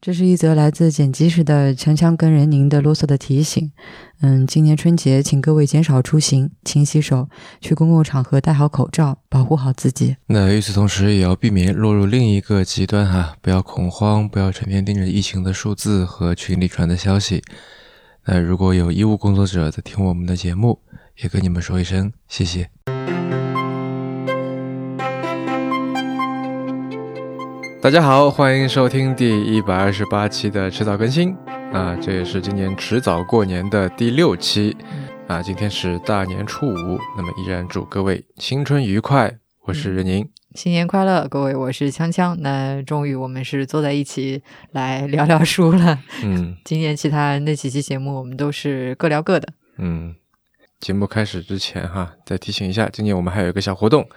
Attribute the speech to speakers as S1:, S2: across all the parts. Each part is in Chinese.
S1: 这是一则来自剪辑时的锵锵跟任宁的啰嗦的提醒。嗯，今年春节，请各位减少出行，勤洗手，去公共场合戴好口罩，保护好自己。
S2: 那与此同时，也要避免落入另一个极端哈，不要恐慌，不要成天盯着疫情的数字和群里传的消息。那如果有医务工作者在听我们的节目，也跟你们说一声谢谢。大家好，欢迎收听第一百二十八期的迟早更新啊，这也是今年迟早过年的第六期啊。今天是大年初五，那么依然祝各位新春愉快。我是任宁，
S1: 新年快乐，各位，我是锵锵。那终于我们是坐在一起来聊聊书了。嗯，今年其他那几期节目我们都是各聊各的。
S2: 嗯，节目开始之前哈，再提醒一下，今年我们还有一个小活动。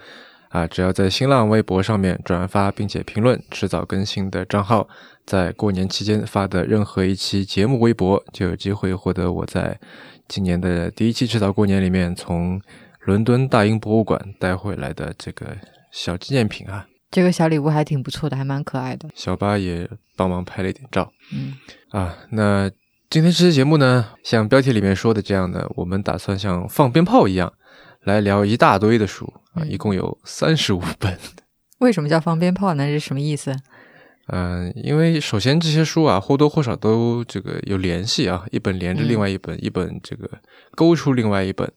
S2: 啊，只要在新浪微博上面转发并且评论迟早更新的账号，在过年期间发的任何一期节目微博，就有机会获得我在今年的第一期迟早过年里面从伦敦大英博物馆带回来的这个小纪念品啊。
S1: 这个小礼物还挺不错的，还蛮可爱的。
S2: 小八也帮忙拍了一点照。嗯。啊，那今天这期节目呢，像标题里面说的这样的，我们打算像放鞭炮一样。来聊一大堆的书啊，一共有三十五本。
S1: 为什么叫放鞭炮呢？是什么意思？
S2: 嗯，因为首先这些书啊，或多或少都这个有联系啊，一本连着另外一本，一本这个勾出另外一本，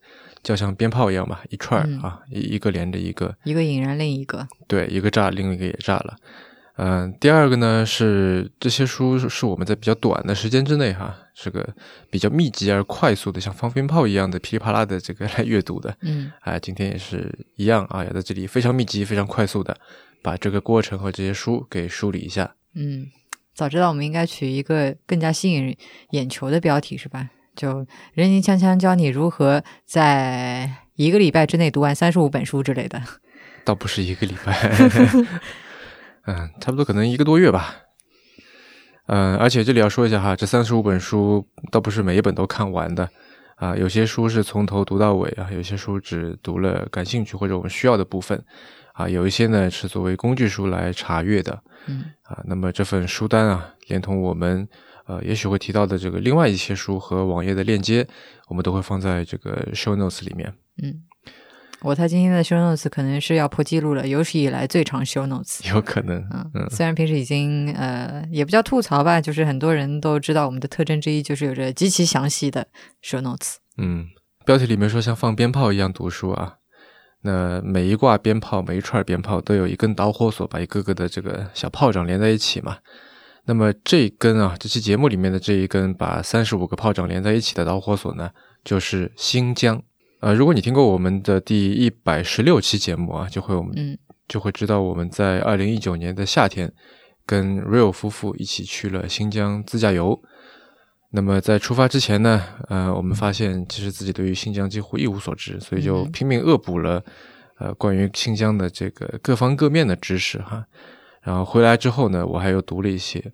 S2: 就像鞭炮一样嘛，一串啊，一一个连着一个，
S1: 一个引燃另一个，
S2: 对，一个炸，另一个也炸了。嗯，第二个呢是这些书是我们在比较短的时间之内哈，是个比较密集而快速的，像放鞭炮一样的噼里啪啦的这个 来阅读的。嗯，哎，今天也是一样啊，要在这里非常密集、非常快速的把这个过程和这些书给梳理一下。
S1: 嗯，早知道我们应该取一个更加吸引眼球的标题是吧？就人形锵锵教你如何在一个礼拜之内读完三十五本书之类的。
S2: 倒不是一个礼拜。嗯，差不多可能一个多月吧。嗯，而且这里要说一下哈，这三十五本书倒不是每一本都看完的啊，有些书是从头读到尾啊，有些书只读了感兴趣或者我们需要的部分啊，有一些呢是作为工具书来查阅的。嗯，啊，那么这份书单啊，连同我们呃也许会提到的这个另外一些书和网页的链接，我们都会放在这个 show notes 里面。嗯。
S1: 我猜今天的 show notes 可能是要破纪录了，有史以来最长 show notes。
S2: 有可能，
S1: 嗯，虽然平时已经呃，也不叫吐槽吧，就是很多人都知道我们的特征之一就是有着极其详细的 show notes。
S2: 嗯，标题里面说像放鞭炮一样读书啊，那每一挂鞭炮、每一串鞭炮都有一根导火索，把一个个的这个小炮仗连在一起嘛。那么这一根啊，这期节目里面的这一根把三十五个炮仗连在一起的导火索呢，就是新疆。呃，如果你听过我们的第一百十六期节目啊，就会我们就会知道我们在二零一九年的夏天跟 Real 夫妇一起去了新疆自驾游。那么在出发之前呢，呃，我们发现其实自己对于新疆几乎一无所知，所以就拼命恶补了呃关于新疆的这个各方各面的知识哈。然后回来之后呢，我还又读了一些。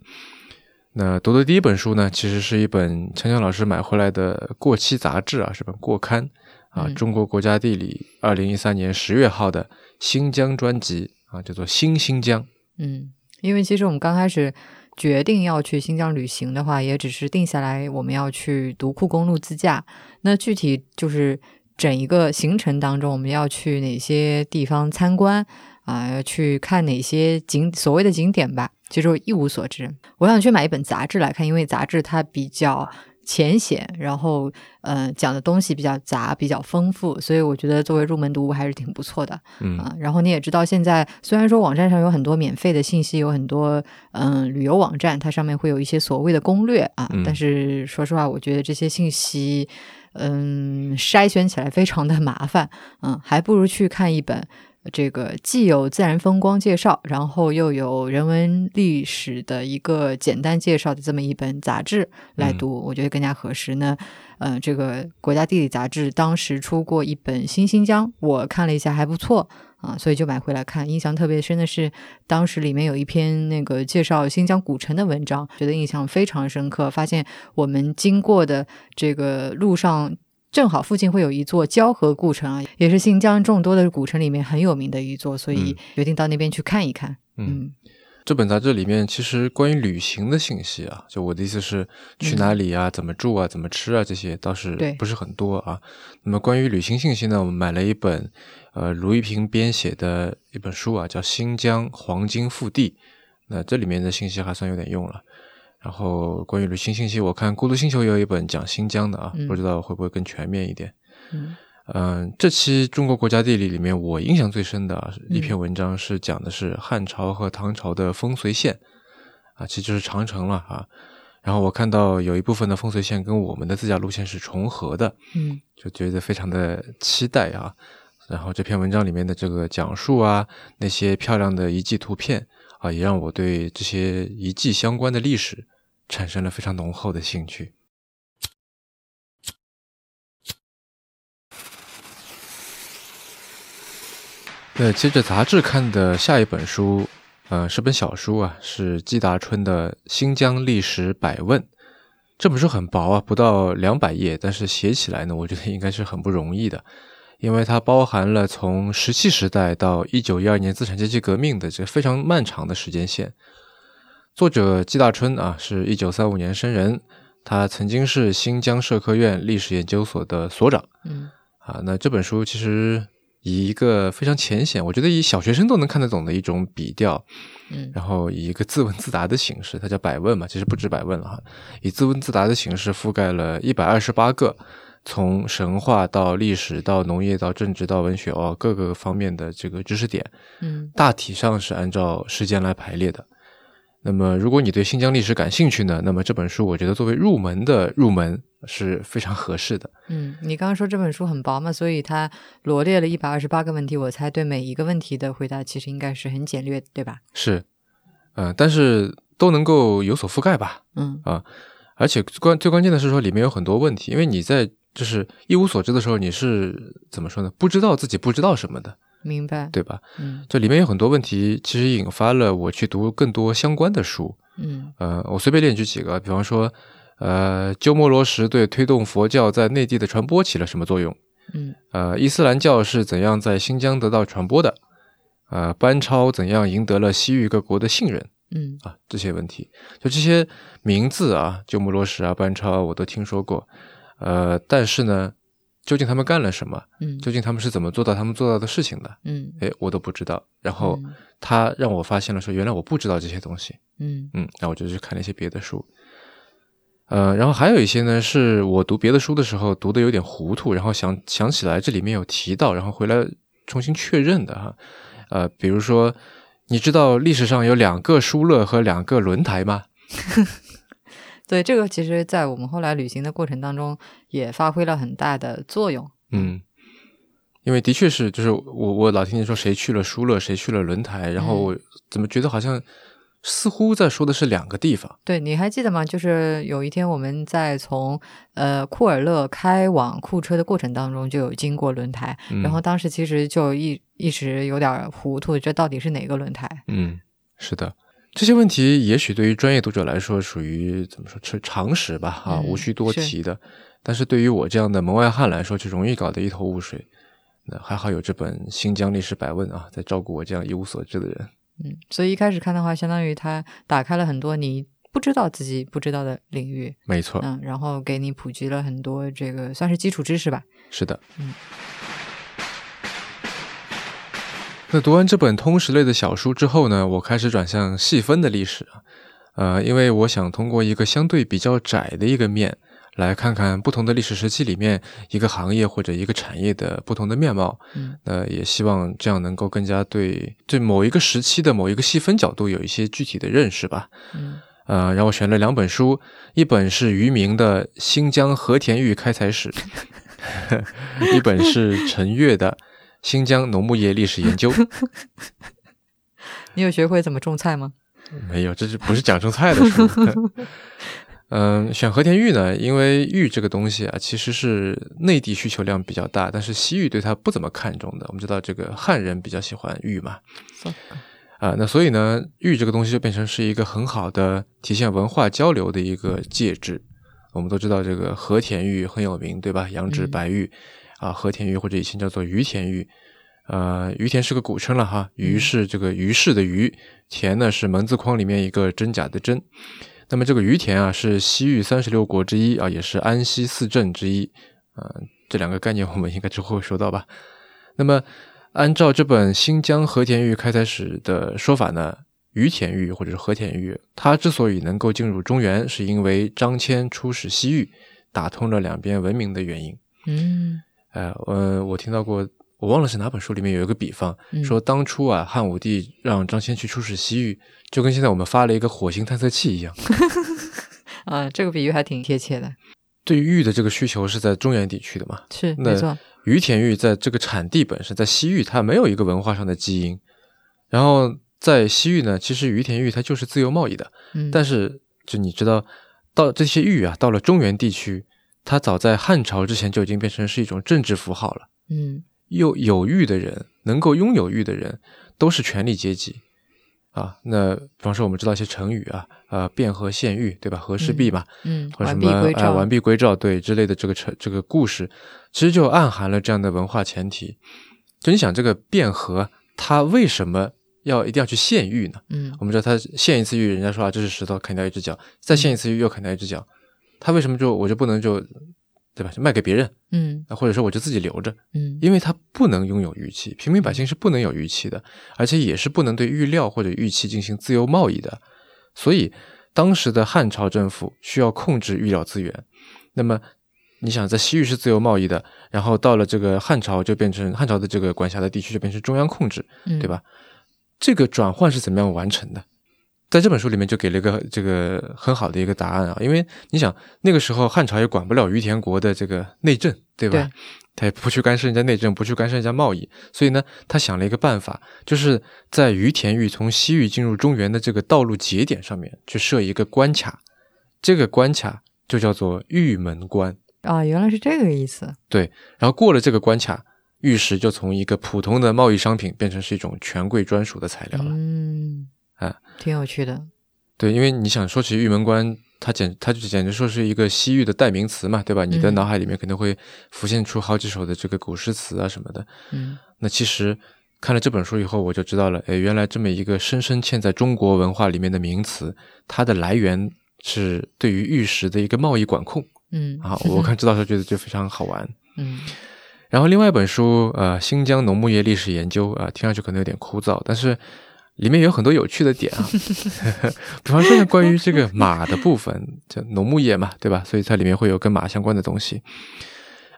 S2: 那读的第一本书呢，其实是一本锵锵老师买回来的过期杂志啊，是本过刊。啊，中国国家地理二零一三年十月号的新疆专辑啊，叫做《新新疆》。
S1: 嗯，因为其实我们刚开始决定要去新疆旅行的话，也只是定下来我们要去独库公路自驾。那具体就是整一个行程当中，我们要去哪些地方参观啊？要去看哪些景所谓的景点吧？其实我一无所知。我想去买一本杂志来看，因为杂志它比较。浅显，然后呃讲的东西比较杂，比较丰富，所以我觉得作为入门读物还是挺不错的。嗯啊，然后你也知道，现在虽然说网站上有很多免费的信息，有很多嗯旅游网站，它上面会有一些所谓的攻略啊，但是说实话，我觉得这些信息嗯筛选起来非常的麻烦，嗯，还不如去看一本。这个既有自然风光介绍，然后又有人文历史的一个简单介绍的这么一本杂志来读，我觉得更加合适。呢。嗯，这个国家地理杂志当时出过一本《新新疆》，我看了一下还不错啊，所以就买回来看。印象特别深的是，当时里面有一篇那个介绍新疆古城的文章，觉得印象非常深刻。发现我们经过的这个路上。正好附近会有一座交河古城啊，也是新疆众多的古城里面很有名的一座，所以决定到那边去看一看。
S2: 嗯，这本杂志里面其实关于旅行的信息啊，就我的意思是去哪里啊、怎么住啊、怎么吃啊这些倒是不是很多啊。那么关于旅行信息呢，我们买了一本呃卢一平编写的一本书啊，叫《新疆黄金腹地》。那这里面的信息还算有点用了。然后关于旅行信息，我看《孤独星球》也有一本讲新疆的啊，
S1: 嗯
S2: 不知道会不会更全面一点。
S1: 嗯
S2: 嗯，这期《中国国家地理》里面，我印象最深的啊一篇
S1: 嗯
S2: 文章是讲的是汉朝和唐朝的风随线，啊，其实就是长城了啊。然后我看到有一部分的风随线跟我们的自驾路线是重合的，
S1: 嗯
S2: 就觉得非常的期待啊。然后这篇文章里面的这个讲述啊，那些漂亮的遗迹图片啊，也让我对这些遗迹相关的历史产生了非常浓厚的兴趣。那接着杂志看的下一本书，呃，是本小书啊，是季达春的《新疆历史百问》。这本书很薄啊，不到两百页，但是写起来呢，我觉得应该是很不容易的，因为它包含了从石器时代到一九一二年资产阶级革命的这非常漫长的时间线。作者季大春啊，是一九三五年生人，他曾经是新疆社科院历史研究所的所长
S1: 嗯
S2: 啊。那这本书其实以一个非常浅显，我觉得以小学生都能看得懂的一种笔调，
S1: 嗯
S2: 然后以一个自问自答的形式，它叫百问嘛，其实不止百问了哈，以自问自答的形式覆盖了一百二十八个，从神话到历史到农业到政治到文学哦各个方面的这个知识点，
S1: 嗯
S2: 大体上是按照时间来排列的。那么，如果你对新疆历史感兴趣呢，那么这本书我觉得作为入门的入门是非常合适的。
S1: 嗯，你刚刚说这本书很薄嘛，所以它罗列了一百二十八个问题，我猜对每一个问题的回答其实应该是很简略，对吧？
S2: 是，呃，但是都能够有所覆盖吧。
S1: 嗯啊
S2: 而且关最关键的是说里面有很多问题，因为你在就是一无所知的时候，你是怎么说呢？不知道自己不知道什么的，
S1: 明白。
S2: 对吧？
S1: 嗯
S2: 这里面有很多问题，其实引发了我去读更多相关的书。
S1: 嗯
S2: 呃，我随便列举几个，比方说，呃，鸠摩罗什对推动佛教在内地的传播起了什么作用？
S1: 嗯
S2: 呃，伊斯兰教是怎样在新疆得到传播的？呃，班超怎样赢得了西域各国的信任？
S1: 嗯
S2: 啊，这些问题，就这些名字啊，鸠摩罗什啊、班超，我都听说过。呃，但是呢，究竟他们干了什么？
S1: 嗯
S2: 究竟他们是怎么做到他们做到的事情的？
S1: 嗯
S2: 哎，我都不知道。然后
S1: 嗯
S2: 他让我发现了说，原来我不知道这些东西。
S1: 嗯
S2: 嗯，那我就去看了一些别的书。呃，然后还有一些呢，是我读别的书的时候读的有点糊涂，然后想想起来这里面有提到，然后回来重新确认的哈。呃，比如说，你知道历史上有两个疏勒和两个轮台吗？
S1: 对，这个其实，在我们后来旅行的过程当中，也发挥了很大的作用。
S2: 嗯，因为的确是，就是我我老听见说谁去了疏勒，谁去了轮台，然后我怎么觉得好像似乎在说的是两个地方。
S1: 对，你还记得吗？就是有一天我们在从呃库尔勒开往库车的过程当中，就有经过轮台，
S2: 嗯、
S1: 然后当时其实就一一直有点糊涂，这到底是哪个轮台？
S2: 嗯，是的，这些问题也许对于专业读者来说属于怎么说是常识吧，啊，
S1: 嗯
S2: 无需多提的。但是对于我这样的门外汉来说，就容易搞得一头雾水。那还好有这本《新疆历史百问》啊，在照顾我这样一无所知的人。
S1: 嗯，所以一开始看的话，相当于它打开了很多你不知道自己不知道的领域，
S2: 没错，
S1: 嗯，然后给你普及了很多这个算是基础知识吧。
S2: 是的。
S1: 嗯。
S2: 那读完这本通识类的小书之后呢，我开始转向细分的历史啊，呃，因为我想通过一个相对比较窄的一个面，来看看不同的历史时期里面一个行业或者一个产业的不同的面貌。
S1: 嗯，
S2: 呃，也希望这样能够更加对对某一个时期的某一个细分角度有一些具体的认识吧。
S1: 嗯
S2: 呃，然后我选了两本书，一本是余明的《新疆和田玉开采史》，一本是陈悦的《新疆农牧业历史研究》。
S1: 你有学会怎么种菜吗？
S2: 没有，这是不是讲种菜的书？嗯，选和田玉呢，因为玉这个东西啊，其实是内地需求量比较大，但是西域对它不怎么看重的。我们知道这个汉人比较喜欢玉嘛，啊，那所以呢，玉这个东西就变成是一个很好的体现文化交流的一个介质。我们都知道这个和田玉很有名，对吧？羊脂
S1: 嗯
S2: 白玉、啊，和田玉或者以前叫做于田玉。呃，于田是个古称了哈，于是这个于氏的于，田呢是门字框里面一个真假的真。那么这个于田啊，是西域三十六国之一啊，也是安西四镇之一啊。这两个概念我们应该之后会说到吧。那么按照这本《新疆和田玉开采史》的说法呢，于田玉或者是和田玉，它之所以能够进入中原，是因为张骞出使西域，打通了两边文明的原因。
S1: 嗯，
S2: 呃，我我听到过，我忘了是哪本书里面有一个比方，
S1: 嗯
S2: 说当初啊，汉武帝让张骞去出使西域，就跟现在我们发了一个火星探测器一样。
S1: 啊，这个比喻还挺贴切的，
S2: 对于玉的这个需求是在中原地区的嘛？
S1: 是没错。
S2: 于田玉在这个产地本身，在西域它没有一个文化上的基因，然后在西域呢，其实于田玉它就是自由贸易的，
S1: 嗯，
S2: 但是就你知道，到这些玉啊，到了中原地区，它早在汉朝之前就已经变成是一种政治符号了。
S1: 嗯
S2: 有有欲的人，能够拥有欲的人，都是权力阶级啊。那比方说，我们知道一些成语啊，呃，卞和献玉，对吧？和氏璧嘛，
S1: 嗯，
S2: 或者什么哎完璧归赵，对之类的这个成这个故事，其实就暗含了这样的文化前提。就你想，这个卞和他为什么要一定要去献玉呢？
S1: 嗯
S2: 我们知道他献一次玉，人家说啊，这是石头，砍掉一只脚；再献一次玉，又砍掉一只脚。他为什么就我就不能就对吧？就卖给别人，
S1: 嗯
S2: 啊或者说我就自己留着？
S1: 嗯
S2: 因为他不能拥有玉器，平民百姓是不能有玉器的，而且也是不能对玉料或者玉器进行自由贸易的。所以，当时的汉朝政府需要控制玉料资源。那么，你想在西域是自由贸易的，然后到了这个汉朝就变成汉朝的这个管辖的地区就变成中央控制，
S1: 嗯，
S2: 对？吧？这个转换是怎么样完成的？在这本书里面就给了一个这个很好的一个答案啊，因为你想那个时候汉朝也管不了于田国的这个内政，对吧？
S1: 对
S2: 他也不去干涉人家内政，不去干涉人家贸易，所以呢，他想了一个办法，就是在于田域从西域进入中原的这个道路节点上面去设一个关卡，这个关卡就叫做玉门关。
S1: 啊，原来是这个意思。
S2: 对然后过了这个关卡，玉石就从一个普通的贸易商品变成是一种权贵专属的材料了。
S1: 嗯，
S2: 啊，
S1: 挺有趣的。
S2: 对，因为你想说起玉门关，它简它就简直说是一个西域的代名词嘛，对吧？你的
S1: 嗯
S2: 脑海里面肯定会浮现出好几首的这个古诗词啊什么的。
S1: 嗯
S2: 那其实看了这本书以后，我就知道了，哎，原来这么一个深深嵌在中国文化里面的名词，它的来源是对于玉石的一个贸易管控
S1: 嗯
S2: 啊。我看知道的时候觉得就非常好玩。
S1: 嗯
S2: 然后另外一本书，呃，《新疆农牧业历史研究》啊、听上去可能有点枯燥，但是里面有很多有趣的点啊。比方说呢，关于这个马的部分，就农牧业嘛，对吧？所以它里面会有跟马相关的东西。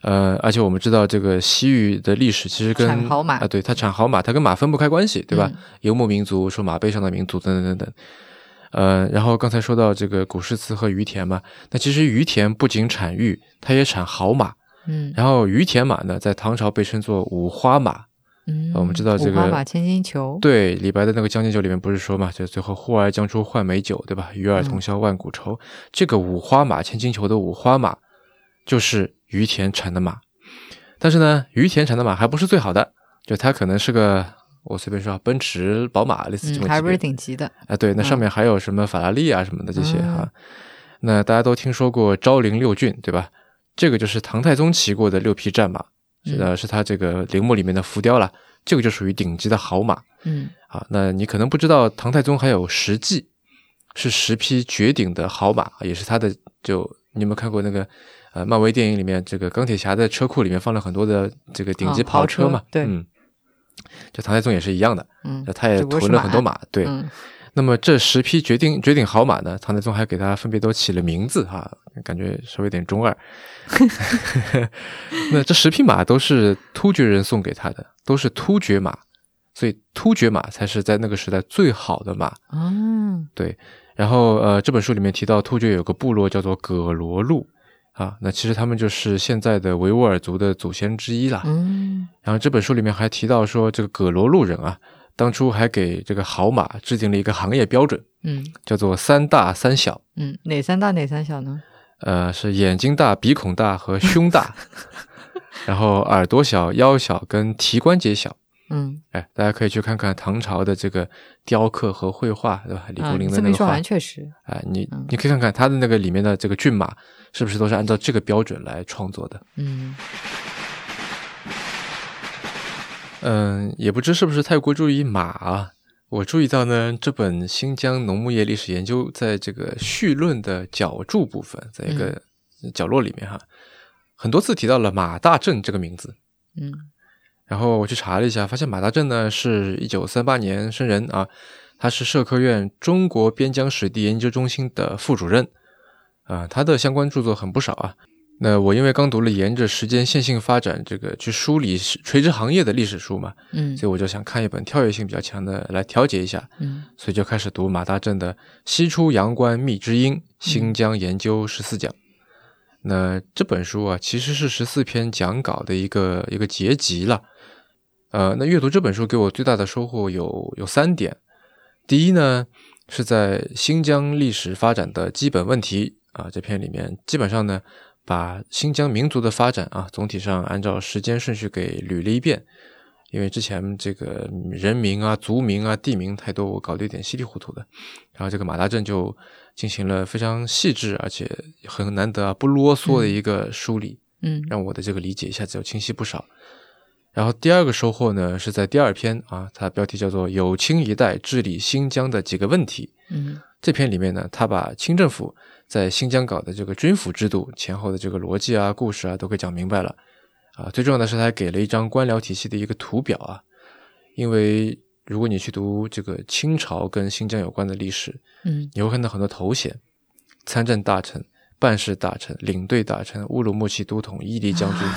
S2: 呃，而且我们知道这个西域的历史其实跟
S1: 产好马
S2: 啊、对，它产好马，它跟马分不开关系，对吧？
S1: 嗯
S2: 游牧民族说马背上的民族等等等等。呃，然后刚才说到这个古诗词和于田嘛，那其实于田不仅产玉，它也产好马。
S1: 嗯
S2: 然后于田马呢，在唐朝被称作五花马。
S1: 嗯，
S2: 我们知道这个
S1: 五花马、千金裘。
S2: 对，李白的那个《将进酒》里面不是说嘛，就最后呼儿将出换美酒，对吧？与尔同销万古愁。这个五花马、千金裘的五花马，就是于田产的马。但是呢，于田产的马还不是最好的，就它可能是个我随便说啊，奔驰、宝马类似这
S1: 嗯，
S2: 么级别
S1: 还不是顶级的。
S2: 啊，对，那上
S1: 嗯
S2: 面还有什么法拉利啊什么的这些
S1: 嗯
S2: 哈、那大家都听说过昭陵六骏，对吧？这个就是唐太宗骑过的六匹战马，是呃，是他这个陵墓里面的浮雕了。这个就属于顶级的好马
S1: 嗯
S2: 啊。那你可能不知道，唐太宗还有十骑，是十匹绝顶的好马，也是他的。就你有没有看过那个呃，漫威电影里面这个钢铁侠的车库里面放了很多的这个顶级
S1: 啊跑车
S2: 嘛？
S1: 对
S2: 嗯，就唐太宗也是一样的，
S1: 嗯，
S2: 他也囤了很多马，对。
S1: 嗯
S2: 那么这十匹绝顶绝顶好马呢，唐太宗还给它分别都起了名字哈，感觉稍微有点中二。那这十匹马都是突厥人送给他的，都是突厥马，所以突厥马才是在那个时代最好的马。
S1: 嗯，
S2: 对，然后呃，这本书里面提到突厥有个部落叫做葛罗路啊，那其实他们就是现在的维吾尔族的祖先之一啦。
S1: 嗯
S2: 然后这本书里面还提到说，这个葛罗路人啊，当初还给这个好马制定了一个行业标准。
S1: 嗯
S2: 叫做三大三小，
S1: 嗯，哪三大哪三小呢？
S2: 呃，是眼睛大、鼻孔大和胸大，然后耳朵小、腰小跟蹄关节小。
S1: 嗯
S2: 哎，大家可以去看看唐朝的这个雕刻和绘画，对吧？李
S1: 啊，
S2: 竹林的那个画
S1: 像，确实。
S2: 哎，你
S1: 嗯
S2: 你可以看看他的那个里面的这个骏马，是不是都是按照这个标准来创作的？
S1: 嗯
S2: 嗯，也不知是不是太过注意马啊。我注意到呢，这本《新疆农牧业历史研究》在这个序论的脚注部分，在一个角落里面哈，很多次提到了马大正这个名字。
S1: 嗯，
S2: 然后我去查了一下，发现马大正呢是一九三八年生人啊，他是社科院中国边疆史地研究中心的副主任啊，他的相关著作很不少啊。那我因为刚读了沿着时间线性发展这个去梳理垂直行业的历史书嘛，
S1: 嗯，
S2: 所以我就想看一本跳跃性比较强的来调节一下，
S1: 嗯，
S2: 所以就开始读马大正的《西出阳关觅知音：新疆研究十四讲》。那这本书啊，其实是十四篇讲稿的一个一个结集了。呃，那阅读这本书给我最大的收获有有三点。第一呢，是在新疆历史发展的基本问题啊这篇里面，基本上呢。把新疆民族的发展啊，总体上按照时间顺序给捋了一遍，因为之前这个人名啊、族名啊、地名太多，我搞得有点稀里糊涂的。然后这个马大正就进行了非常细致而且很难得啊不啰嗦的一个梳理，
S1: 嗯，
S2: 让我的这个理解一下子就清晰不少。然后第二个收获呢，是在第二篇啊，它标题叫做《有清一代治理新疆的几个问题》。
S1: 嗯，
S2: 这篇里面呢，他把清政府。在新疆搞的这个军府制度前后的这个逻辑啊、故事啊，都给讲明白了啊。最重要的是，他还给了一张官僚体系的一个图表啊。因为如果你去读这个清朝跟新疆有关的历史，
S1: 嗯，
S2: 你会看到很多头衔：参政大臣、办事大臣、领队大臣、乌鲁木齐都统、伊犁将军。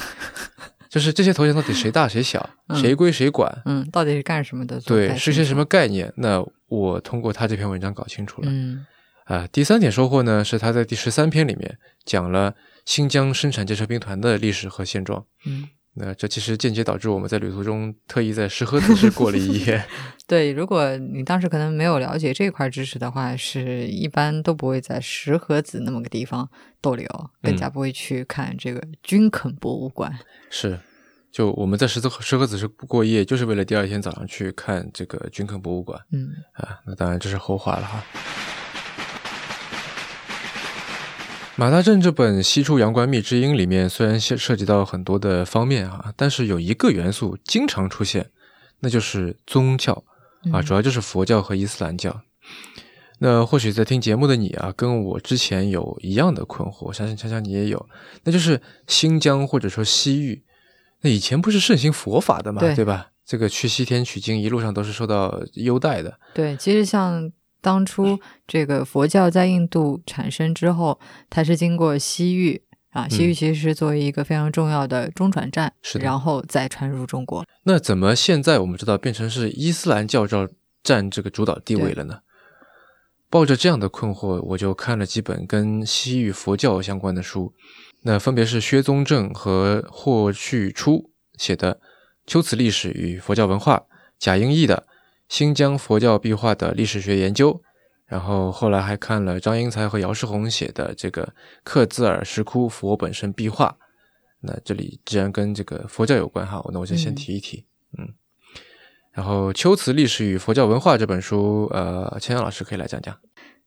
S2: 就是这些头衔到底谁大谁小，谁归谁管？
S1: 嗯，到底是干什么的？
S2: 对，是些什么概念？那我通过他这篇文章搞清楚了。
S1: 嗯。
S2: 啊，第三点收获呢，是他在第十三篇里面讲了新疆生产建设兵团的历史和现状。
S1: 嗯，
S2: 那这其实间接导致我们在旅途中特意在石河子市过了一夜。
S1: 对，如果你当时可能没有了解这块知识的话，是一般都不会在石河子那么个地方逗留，更加不会去看这个军垦博物馆。
S2: 是，就我们在石河石河子市过夜，就是为了第二天早上去看这个军垦博物馆。
S1: 嗯，
S2: 啊，那当然这是后话了哈。马大正这本《西出阳关觅知音》里面虽然涉涉及到很多的方面啊，但是有一个元素经常出现，那就是宗教啊，主要就是佛教和伊斯兰教。那或许在听节目的你啊，跟我之前有一样的困惑，我相信恰恰你也有，那就是新疆或者说西域，那以前不是盛行佛法的嘛，对吧？这个去西天取经一路上都是受到优待的。
S1: 对，其实像。当初这个佛教在印度产生之后，它是经过西域啊，西域其实是作为一个非常重要的中转站，
S2: 是
S1: 然后再传入中国。
S2: 那怎么现在我们知道变成是伊斯兰教照占这个主导地位了呢？抱着这样的困惑，我就看了几本跟西域佛教相关的书，那分别是薛宗正和霍去初写的《秋瓷历史与佛教文化》，贾英义的。新疆佛教壁画的历史学研究，然后后来还看了张英才和姚世宏写的这个克孜尔石窟佛本身壁画。那这里既然跟这个佛教有关哈，那我就先提一提，嗯。然后《秋瓷历史与佛教文化》这本书，呃，千阳老师可以来讲讲。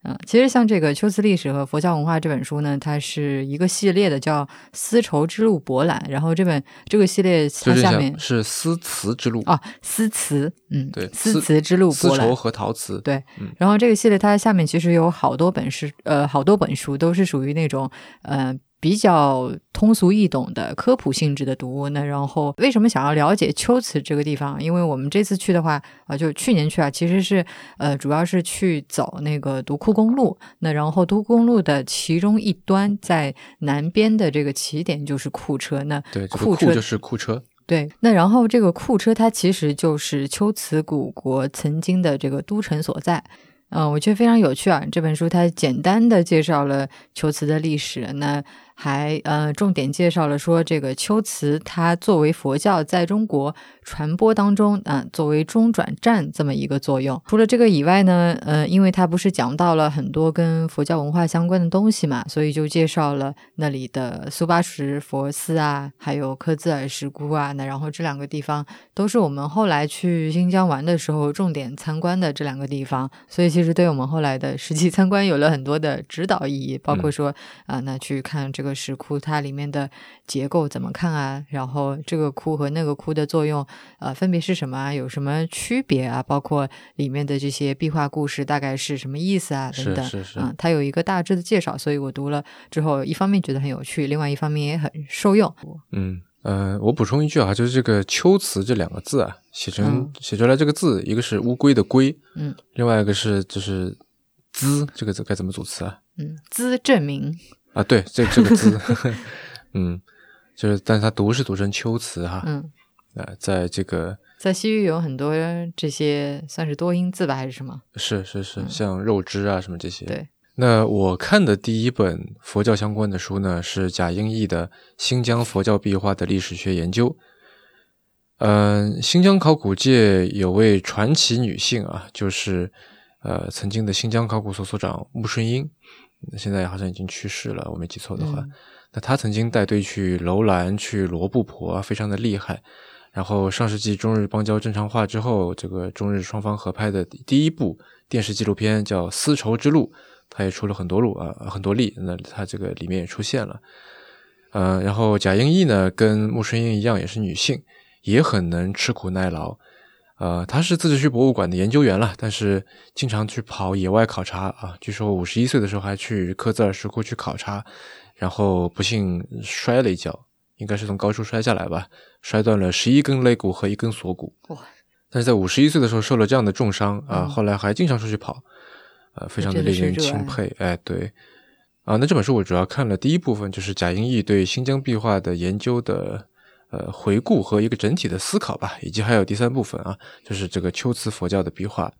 S1: 嗯，其实像这个《秋瓷历史和佛教文化》这本书呢，它是一个系列的，叫《丝绸之路博览》。然后这本这个系列它下面
S2: 是丝瓷之路
S1: 啊，丝瓷，嗯，
S2: 对，
S1: 丝瓷之路，
S2: 丝绸和陶瓷，
S1: 对。然后这个系列它下面其实有好多本是呃好多本书，都是属于那种呃。比较通俗易懂的科普性质的读物，那然后为什么想要了解秋瓷这个地方？因为我们这次去的话，啊，就去年去啊，其实是呃，主要是去走那个独库公路。那然后独库公路的其中一端在南边的这个起点就是库车，那
S2: 对，
S1: 库车
S2: 就是库车。
S1: 对，那然后这个库车它其实就是秋瓷古国曾经的这个都城所在。嗯，我觉得非常有趣啊！这本书它简单的介绍了秋瓷的历史，那还呃重点介绍了说这个秋瓷它作为佛教在中国传播当中啊，作为中转站这么一个作用。除了这个以外呢，呃，因为它不是讲到了很多跟佛教文化相关的东西嘛，所以就介绍了那里的苏巴什佛寺啊，还有克孜尔石窟啊。那然后这两个地方都是我们后来去新疆玩的时候重点参观的这两个地方，所以。其实对我们后来的实际参观有了很多的指导意义，包括说啊，那去看这个个石窟它里面的结构怎么看啊？然后这个窟和那个窟的作用，呃，分别是什么啊？有什么区别啊？包括里面的这些壁画故事大概是什么意思啊？等等，
S2: 是是是
S1: 啊，它有一个大致的介绍，所以我读了之后，一方面觉得很有趣，另外一方面也很受用。
S2: 嗯呃，我补充一句啊，就是这个秋词这两个字啊，写成、
S1: 嗯
S2: 写出来这个字，一个是乌龟的龟，
S1: 嗯
S2: 另外一个是就是滋这个字该怎么组词啊？
S1: 嗯，资证明，
S2: 啊，对，这这个字，嗯，就是但是它读是读成秋词哈，
S1: 嗯，
S2: 呃，在这个
S1: 在西域有很多这些算是多音字吧，还是什么？
S2: 是是是，像肉汁啊什么这些，
S1: 对，
S2: 那我看的第一本佛教相关的书呢，是贾英义的《新疆佛教壁画的历史学研究》。嗯、新疆考古界有位传奇女性啊，就是呃曾经的新疆考古所所长穆顺英，现在好像已经去世了，我没记错的话。
S1: 嗯
S2: 那他曾经带队去楼兰、去罗布泊啊，非常的厉害。然后上世纪中日邦交正常化之后，这个中日双方合拍的第一部电视纪录片叫《丝绸之路》，它也出了很多路啊，很多例。那它这个里面也出现了。呃，然后贾英义呢，跟穆顺英一样，也是女性，也很能吃苦耐劳。呃，他是自治区博物馆的研究员了，但是经常去跑野外考察啊。据说五十一岁的时候还去科兹尔石窟去考察，然后不幸摔了一跤，应该是从高处摔下来吧，摔断了十一根肋骨和一根锁骨。
S1: 哇！
S2: 但是在五十一岁的时候受了这样的重伤啊，
S1: 嗯
S2: 后来还经常出去跑，呃，非常的令人钦佩。哎，对，啊，那这本书我主要看了第一部分，就是贾英义对新疆壁画的研究的呃回顾和一个整体的思考吧，以及还有第三部分啊，就是这个秋瓷佛教的壁画。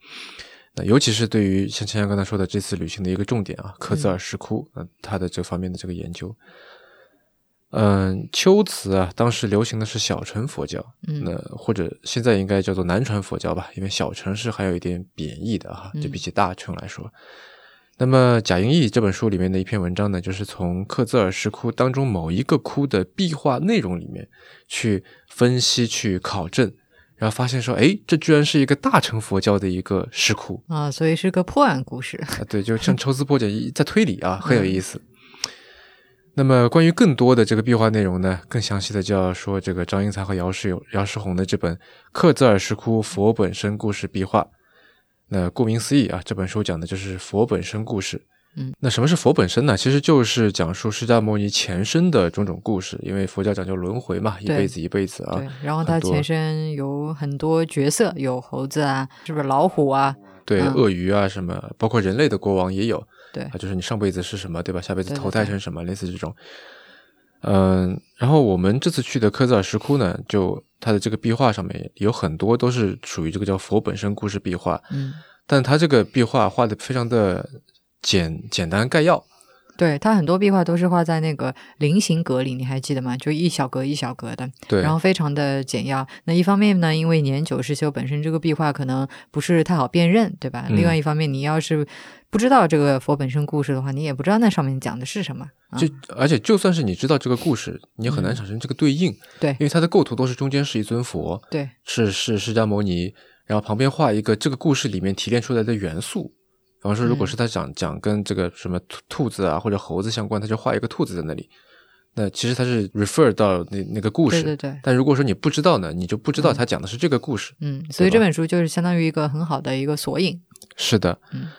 S2: 那尤其是对于像钱阳刚才说的这次旅行的一个重点啊，科兹尔石窟，呃，它的这方面的这个研究。嗯，秋瓷啊，当时流行的是小乘佛教，
S1: 嗯
S2: 那或者现在应该叫做南传佛教吧，因为小乘是还有一点贬义的哈，就比起大乘来说。那么贾英义这本书里面的一篇文章呢，就是从克孜尔石窟当中某一个窟的壁画内容里面去分析、去考证，然后发现说，哎，这居然是一个大乘佛教的一个石窟
S1: 啊，所以是个破案故事。
S2: 啊，对，就像抽丝剥茧一在推理啊，很有意思。那么关于更多的这个壁画内容呢，更详细的就要说这个张英才和姚世友、姚世红的这本《克孜尔石窟佛本身故事壁画》。那顾名思义啊，这本书讲的就是佛本身故事。
S1: 嗯，
S2: 那什么是佛本身呢？其实就是讲述释迦牟尼前身的种种故事，因为佛教讲究轮回嘛，一辈子一辈子啊。
S1: 对，然后
S2: 他
S1: 前身有很多角色，有猴子啊，是不是老虎啊？
S2: 对，
S1: 嗯
S2: 鳄鱼啊什么，包括人类的国王也有。
S1: 对
S2: 啊，就是你上辈子是什么，对吧？下辈子投胎成什么，类似这种。嗯，然后我们这次去的科兹尔石窟呢，就它的这个壁画上面有很多都是属于这个叫佛本身故事壁画，
S1: 嗯，
S2: 但它这个壁画画的非常的简简单概要。
S1: 对，它很多壁画都是画在那个菱形格里，你还记得吗？就一小格一小格的，
S2: 对，
S1: 然后非常的简要。那一方面呢，因为年久失修，本身这个壁画可能不是太好辨认，对吧？
S2: 嗯
S1: 另外一方面，你要是不知道这个佛本身故事的话，你也不知道那上面讲的是什么。啊
S2: 就而且就算是你知道这个故事，你也很难产生这个对应，
S1: 嗯对
S2: 因为它的构图都是中间是一尊佛，
S1: 对，
S2: 是是释迦牟尼，然后旁边画一个这个故事里面提炼出来的元素。比方说，如果是他讲讲跟这个什么兔兔子啊或者猴子相关，他就画一个兔子在那里。那其实他是 refer 到那那个故事，
S1: 对对对
S2: 但如果说你不知道呢，你就不知道他讲的是这个故事。
S1: 嗯，所以这本书就是相当于一个很好的一个索引。
S2: 是的，
S1: 嗯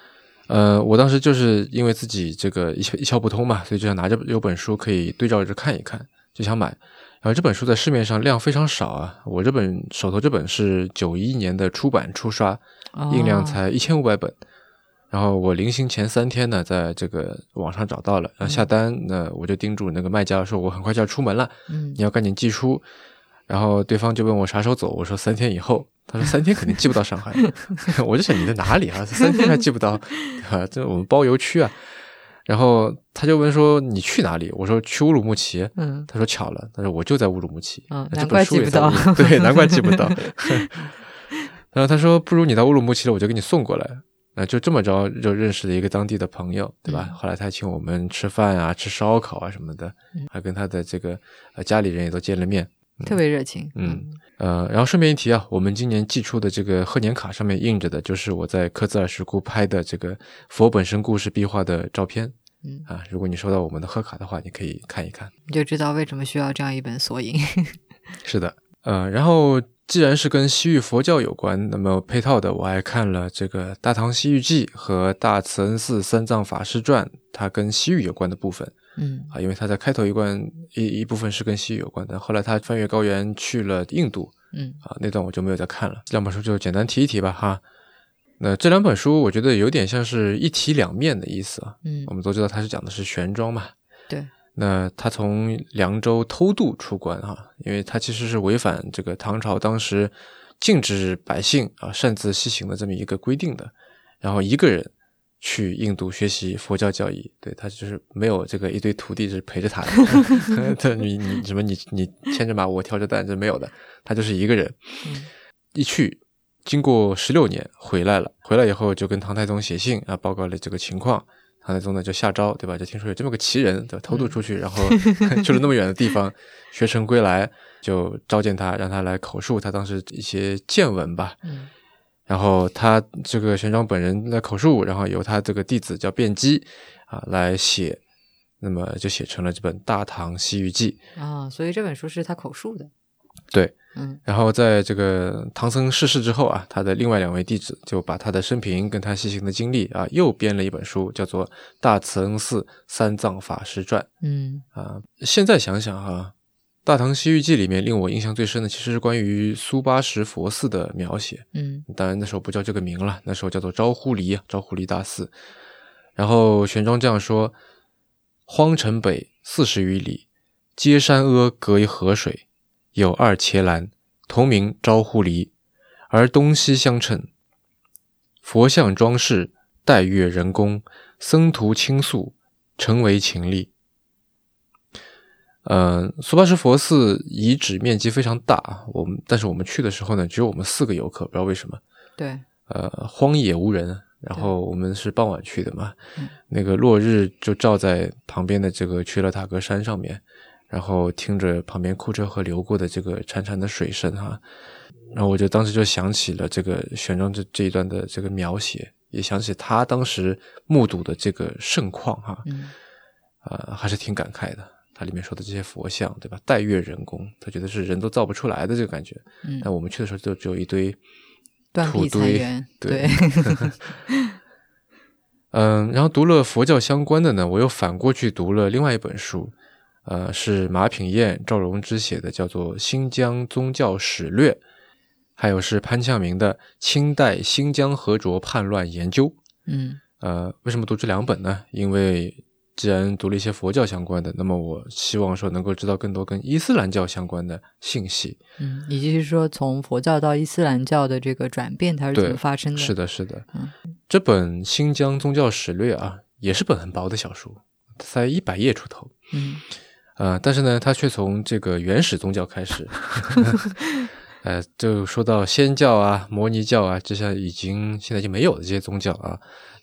S2: 呃，我当时就是因为自己这个一窍一窍不通嘛，所以就想拿着有本书可以对照着看一看，就想买。然后这本书在市面上量非常少啊，我这本手头这本是九一年的出版初刷，印量
S1: 哦
S2: 才一千五百本。然后我临行前三天呢，在这个网上找到了，然后下单，那我就叮嘱那个卖家说，我很快就要出门了，
S1: 嗯
S2: 你要赶紧寄出。然后对方就问我啥时候走，我说三天以后。他说三天肯定寄不到上海，我就想你在哪里啊？三天还寄不到，对吧？这我们包邮区啊。然后他就问说你去哪里？我说去乌鲁木齐。
S1: 嗯
S2: 他说巧了，他说我就在乌鲁木齐。
S1: 嗯
S2: 那这
S1: 难怪
S2: 本书也在
S1: 寄不到
S2: 对，难怪寄不到。然后他说不如你到乌鲁木齐了，我就给你送过来。那就这么着就认识了一个当地的朋友，对吧？
S1: 嗯
S2: 后来他还请我们吃饭啊，吃烧烤啊什么的，
S1: 嗯
S2: 还跟他的这个呃家里人也都见了面。
S1: 特别热情。
S2: 嗯呃，然后顺便一提啊，我们今年寄出的这个贺年卡上面印着的，就是我在科兹尔石窟拍的这个佛本身故事壁画的照片。
S1: 嗯，
S2: 啊。如果你收到我们的贺卡的话，你可以看一看。
S1: 你就知道为什么需要这样一本索引。
S2: 是的，呃，然后既然是跟西域佛教有关，那么配套的我还看了这个《大唐西域记》和《大慈恩寺三藏法师传》，它跟西域有关的部分
S1: 嗯
S2: 啊，因为他在开头一关一一部分是跟西域有关的，后来他翻越高原去了印度
S1: 嗯
S2: 啊，那段我就没有再看了。这两本书就简单提一提吧哈。那这两本书我觉得有点像是一体两面的意思啊。
S1: 嗯
S2: 我们都知道他是讲的是玄奘嘛，
S1: 对，
S2: 那他从凉州偷渡出关哈，因为他其实是违反这个唐朝当时禁止百姓啊擅自西行的这么一个规定的，然后一个人去印度学习佛教教义，对他就是没有这个一堆徒弟是陪着他的，对你你什么你你牵着马我挑着担这没有的，他就是一个人，
S1: 嗯
S2: 一去。经过十六年回来了，回来以后就跟唐太宗写信啊，报告了这个情况。唐太宗呢就下诏，对吧？就听说有这么个奇人，对吧？偷渡出去，然后 去了那么远的地方，学成归来，就召见他，让他来口述他当时一些见闻吧。
S1: 嗯
S2: 然后他这个玄奘本人的口述，然后由他这个弟子叫辩机啊来写，那么就写成了这本《大唐西域记》。
S1: 啊，所以这本书是他口述的。
S2: 对，
S1: 嗯
S2: 然后在这个唐僧逝世之后啊，他的另外两位弟子就把他的生平跟他西行的经历啊，又编了一本书，叫做《大慈恩寺三藏法师传》
S1: 嗯
S2: 啊。现在想想哈、大唐西域记》里面令我印象最深的，其实是关于苏巴什佛寺的描写。
S1: 嗯
S2: 当然那时候不叫这个名了，那时候叫做招呼离啊，招呼离大寺。然后玄奘这样说：荒城北四十余里，皆山阿隔一河水，有二伽蓝，同名招呼离，而东西相称。佛像装饰，带月人工，僧徒倾诉，成为情力。呃，苏巴什佛寺遗址面积非常大，我们但是我们去的时候呢，只有我们四个游客，不知道为什么，
S1: 对，
S2: 呃，荒野无人。然后我们是傍晚去的嘛，
S1: 嗯
S2: 那个落日就照在旁边的这个屈勒塔格山上面，然后听着旁边库车河流过的这个潺潺的水声哈，然后我就当时就想起了这个玄奘这这一段的这个描写，也想起他当时目睹的这个盛况哈，
S1: 嗯
S2: 呃，还是挺感慨的。它里面说的这些佛像，对吧？带月人工，他觉得是人都造不出来的这个感觉。
S1: 嗯，
S2: 但我们去的时候就只有一堆土堆，对 嗯，然后读了佛教相关的呢，我又反过去读了另外一本书，呃，是马品彦、赵荣之写的，叫做《新疆宗教史略》，还有是潘呛明的《清代新疆和卓叛乱研究》。
S1: 嗯
S2: 呃，为什么读这两本呢？因为既然读了一些佛教相关的，那么我希望说能够知道更多跟伊斯兰教相关的信息。
S1: 嗯，以及是说从佛教到伊斯兰教的这个转变，它是怎么发生的？
S2: 是的，是的。
S1: 嗯
S2: 这本《新疆宗教史略》啊，也是本很薄的小书，才一百页出头。
S1: 嗯
S2: 呃，但是呢，它却从这个原始宗教开始，呃，就说到仙教啊、摩尼教啊，这些已经现在就没有的这些宗教啊，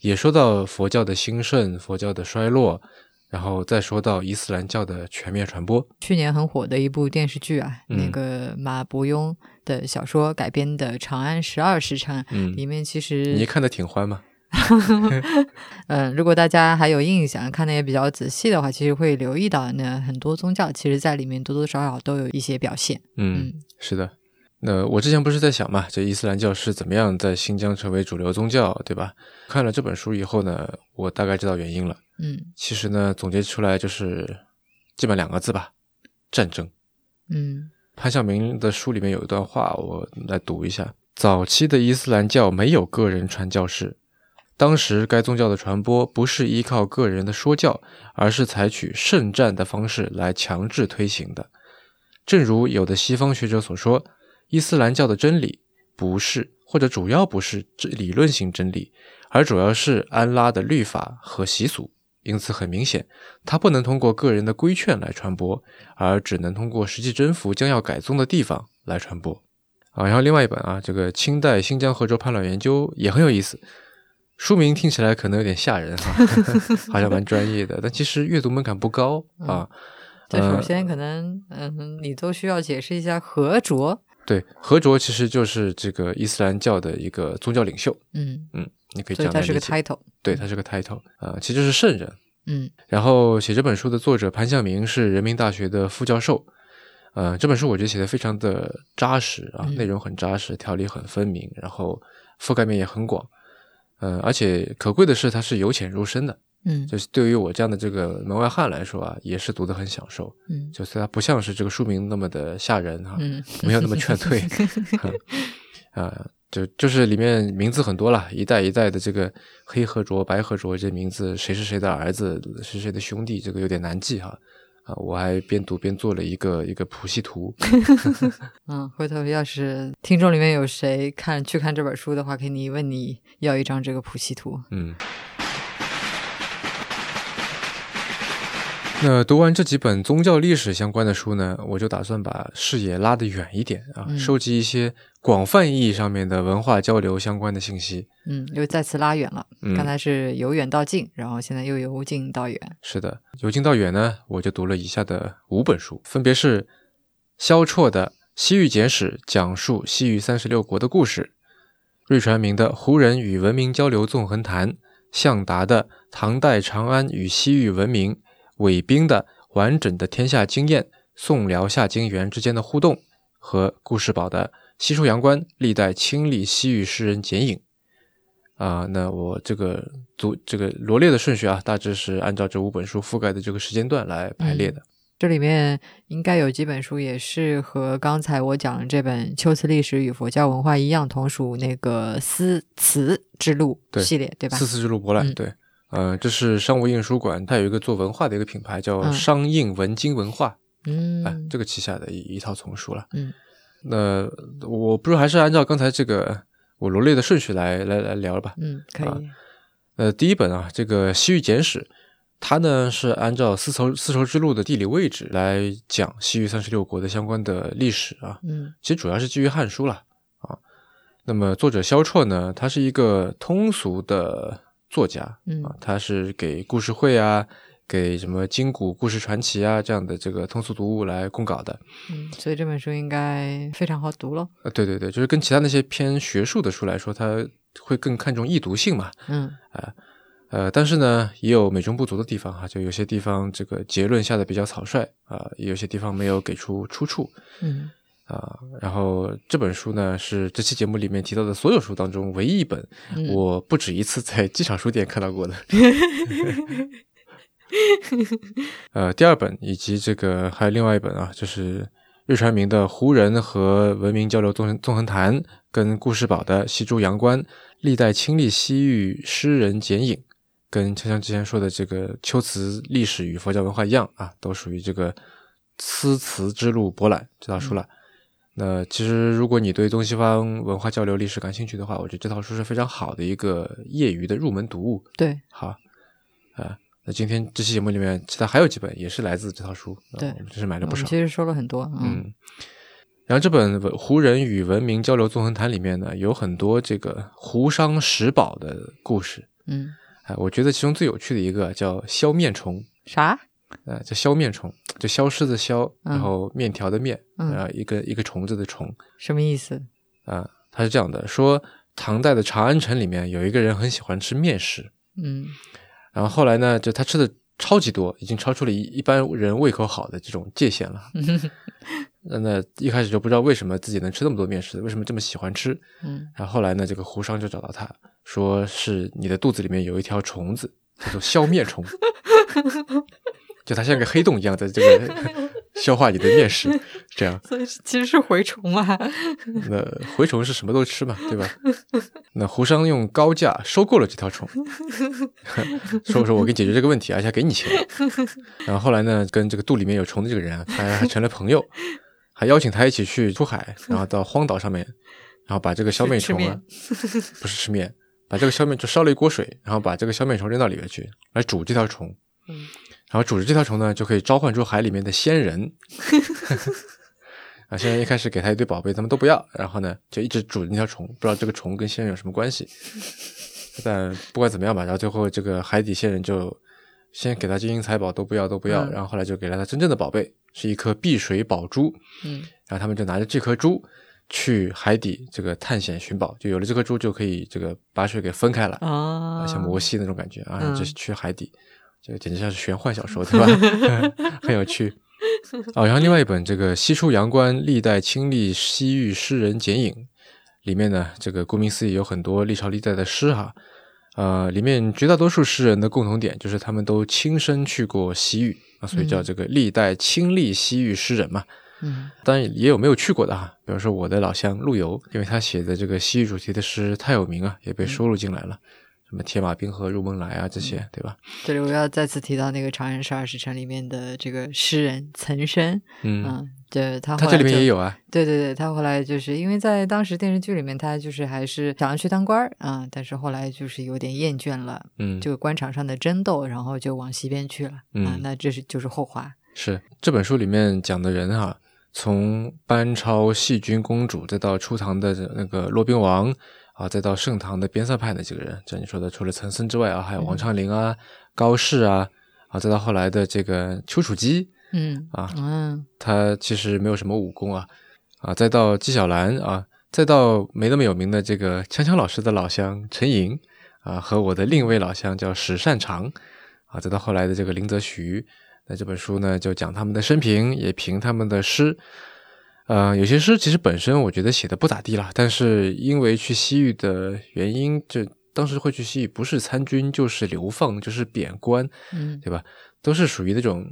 S2: 也说到佛教的兴盛、佛教的衰落，然后再说到伊斯兰教的全面传播。
S1: 去年很火的一部电视剧啊，
S2: 嗯
S1: 那个马伯庸的小说改编的《长安十二时辰》，
S2: 嗯，
S1: 里面其实你，
S2: 看的挺欢吗？
S1: 嗯、如果大家还有印象，看的也比较仔细的话，其实会留意到，那很多宗教其实在里面多多少少都有一些表现。
S2: 嗯，
S1: 嗯
S2: 是的。那我之前不是在想嘛，这伊斯兰教是怎么样在新疆成为主流宗教，对吧？看了这本书以后呢，我大概知道原因了。
S1: 嗯
S2: 其实呢，总结出来就是基本两个字吧：战争。
S1: 嗯
S2: 潘晓明的书里面有一段话，我来读一下：早期的伊斯兰教没有个人传教士，当时该宗教的传播不是依靠个人的说教，而是采取圣战的方式来强制推行的。正如有的西方学者所说，伊斯兰教的真理不是或者主要不是这理论性真理，而主要是安拉的律法和习俗。因此，很明显，它不能通过个人的规劝来传播，而只能通过实际征服将要改宗的地方来传播。啊，然后另外一本啊，这个清代新疆和州叛乱研究也很有意思，书名听起来可能有点吓人哈、好像蛮专业的，但其实阅读门槛不高啊。
S1: 这首
S2: 呃
S1: 先可能，嗯，你都需要解释一下和卓。
S2: 对，何卓其实就是这个伊斯兰教的一个宗教领袖，
S1: 嗯，
S2: 嗯，你可以这
S1: 所以它是个
S2: 样来理解。
S1: title。
S2: 对，他是个 title，呃，其实就是圣人
S1: 嗯
S2: 然后写这本书的作者潘向明是人民大学的副教授。呃，这本书我觉得写的非常的扎实啊，
S1: 嗯
S2: 内容很扎实，条理很分明，然后覆盖面也很广。呃，而且可贵的是它是由浅入深的，
S1: 嗯
S2: 就是对于我这样的这个门外汉来说啊，也是读得很享受。
S1: 嗯
S2: 就是它不像是这个书名那么的吓人哈、
S1: 嗯
S2: 没有那么劝退。啊、就就是里面名字很多了，一代一代的这个黑河卓、白河卓这名字，谁是谁的儿子，谁是谁的兄弟，这个有点难记哈。啊，我还边读边做了一个一个谱系图。
S1: 嗯，回头要是听众里面有谁看去看这本书的话，可以问你要一张这个谱系图。
S2: 嗯。那读完这几本宗教历史相关的书呢，我就打算把视野拉得远一点啊，
S1: 嗯
S2: 收集一些广泛意义上面的文化交流相关的信息。
S1: 嗯，又再次拉远了。
S2: 嗯
S1: 刚才是由远到近，然后现在又由近到远。
S2: 是的，由近到远呢，我就读了以下的五本书，分别是萧绰的《西域简史》，讲述西域三十六国的故事；瑞传明的《胡人与文明交流纵横谈》；向达的《唐代长安与西域文明》；韦冰的《完整的天下经验：宋辽夏金元之间的互动》；和顾世宝的《西出阳关：历代亲历西域诗人剪影》。啊，那我这个组这个罗列的顺序啊，大致是按照这五本书覆盖的这个时间段来排列的。
S1: 这里面应该有几本书也是和刚才我讲的这本《秋瓷历史与佛教文化》一样，同属那个思词之路系列，对吧？
S2: 四四之路博览，对，呃，这是商务印书馆，它有一个做文化的一个品牌叫
S1: 嗯
S2: 商印文经文化，
S1: 嗯
S2: 哎、这个旗下的一一套丛书了。
S1: 嗯
S2: 那我不如还是按照刚才这个我罗列的顺序来来来聊了吧。
S1: 嗯，可以。
S2: 啊呃，第一本啊，这个《西域简史》，它呢是按照丝绸丝绸之路的地理位置来讲西域三十六国的相关的历史啊。
S1: 嗯
S2: 其实主要是基于《汉书》了啊。那么作者萧绰呢，他是一个通俗的作家
S1: 嗯
S2: 啊，他是给故事会啊、给什么金谷故事传奇啊这样的这个通俗读物来供稿的。
S1: 嗯，所以这本书应该非常好读咯。
S2: 呃，对对对，就是跟其他那些偏学术的书来说，它会更看重易读性嘛。
S1: 嗯
S2: 呃，但是呢，也有美中不足的地方哈，就有些地方这个结论下的比较草率啊、也有些地方没有给出出处。
S1: 嗯
S2: 啊，然后这本书呢是这期节目里面提到的所有书当中唯一一本
S1: 嗯
S2: 我不止一次在机场书店看到过的。呃，第二本以及这个还有另外一本啊，就是日传明的《胡人和文明交流纵纵横谈》，跟顾世宝的《西珠阳关：历代亲历西域诗人剪影》，跟锵锵之前说的这个《秋词历史与佛教文化》一样啊，都属于这个诗词之路博览这套书了。那其实，如果你对东西方文化交流历史感兴趣的话，我觉得这套书是非常好的一个业余的入门读物。
S1: 对
S2: 好，啊、那今天这期节目里面，其他还有几本也是来自这套书，啊
S1: 对
S2: 我们真是买了不少。
S1: 其实说了很多。嗯
S2: 嗯，然后这本《胡人与文明交流纵横谈》里面呢，有很多这个胡商食宝的故事。
S1: 嗯，
S2: 哎，我觉得其中最有趣的一个叫消面虫，
S1: 啥？
S2: 呃，叫消面虫，就消失的消，
S1: 嗯
S2: 然后面条的面，
S1: 嗯
S2: 然后一个一个虫子的虫。
S1: 什么意思？
S2: 啊，他是这样的，说唐代的长安城里面有一个人很喜欢吃面食，
S1: 嗯
S2: 然后后来呢，就他吃的超级多，已经超出了一一般人胃口好的这种界限了。那那一开始就不知道为什么自己能吃那么多面食，为什么这么喜欢吃。
S1: 嗯
S2: 然后后来呢，这个胡商就找到他，说是你的肚子里面有一条虫子，叫做消面虫，就它像个黑洞一样，在这个 消化你的面食，这样。
S1: 所以其实是蛔虫啊。
S2: 那蛔虫是什么都吃嘛，对吧？那胡商用高价收购了这条虫，说说我给你解决这个问题，而且还给你钱。然后后来呢，跟这个肚里面有虫的这个人啊，他还成了朋友，还邀请他一起去出海，然后到荒岛上面，然后把这个消灭虫啊，不是吃面，把这个消灭就烧了一锅水，然后把这个消灭虫扔到里面去，来煮这条虫。
S1: 嗯
S2: 然后煮着这条虫呢，就可以召唤出海里面的仙人。啊，仙人一开始给他一堆宝贝，他们都不要，然后呢，就一直煮着那条虫，不知道这个虫跟仙人有什么关系。但不管怎么样吧，然后最后这个海底仙人就先给他金银财宝都不要都不要，
S1: 嗯
S2: 然后后来就给了他真正的宝贝，是一颗碧水宝珠。
S1: 嗯
S2: 然后他们就拿着这颗珠去海底这个探险寻宝，就有了这颗珠就可以这个把水给分开了。
S1: 啊，
S2: 像摩西那种感觉啊，
S1: 嗯
S2: 就是去海底，这个简直像是玄幻小说，对吧？很有趣。哦，然后另外一本这个《西出阳关历代清历西域诗人剪影》里面呢，这个顾名思义有很多历朝历代的诗哈，呃，里面绝大多数诗人的共同点就是他们都亲身去过西域啊，所以叫这个历代亲历西域诗人嘛。
S1: 嗯，
S2: 当然也有没有去过的哈，比如说我的老乡陆游，因为他写的这个西域主题的诗太有名啊，也被收录进来了。什么铁马冰河入梦来啊，这些对吧？
S1: 这里我要再次提到那个《长安十二时辰》里面的这个诗人岑参，嗯，对他
S2: 他这里面也有啊。
S1: 对对对，他后来就是因为在当时电视剧里面，他就是还是想要去当官儿啊，但是后来就是有点厌倦了，
S2: 嗯，
S1: 这个官场上的争斗，然后就往西边去了啊。那这是就是后话。
S2: 是这本书里面讲的人哈，从班超细菌公主，再到初唐的那个骆宾王。啊，再到盛唐的边塞派的几个人，像你说的，除了岑参之外啊，还有王昌龄啊、高适啊，啊，再到后来的这个丘处机，
S1: 嗯
S2: 啊，
S1: 嗯，
S2: 他其实没有什么武功啊，啊，再到纪晓岚啊，再到没那么有名的这个锵锵老师的老乡陈寅啊，和我的另一位老乡叫史善长啊，再到后来的这个林则徐，那这本书呢就讲他们的生平，也评他们的诗。呃，有些诗其实本身我觉得写的不咋地啦，但是因为去西域的原因，就当时会去西域不是参军就是流放就是贬官，
S1: 嗯，
S2: 对吧？都是属于那种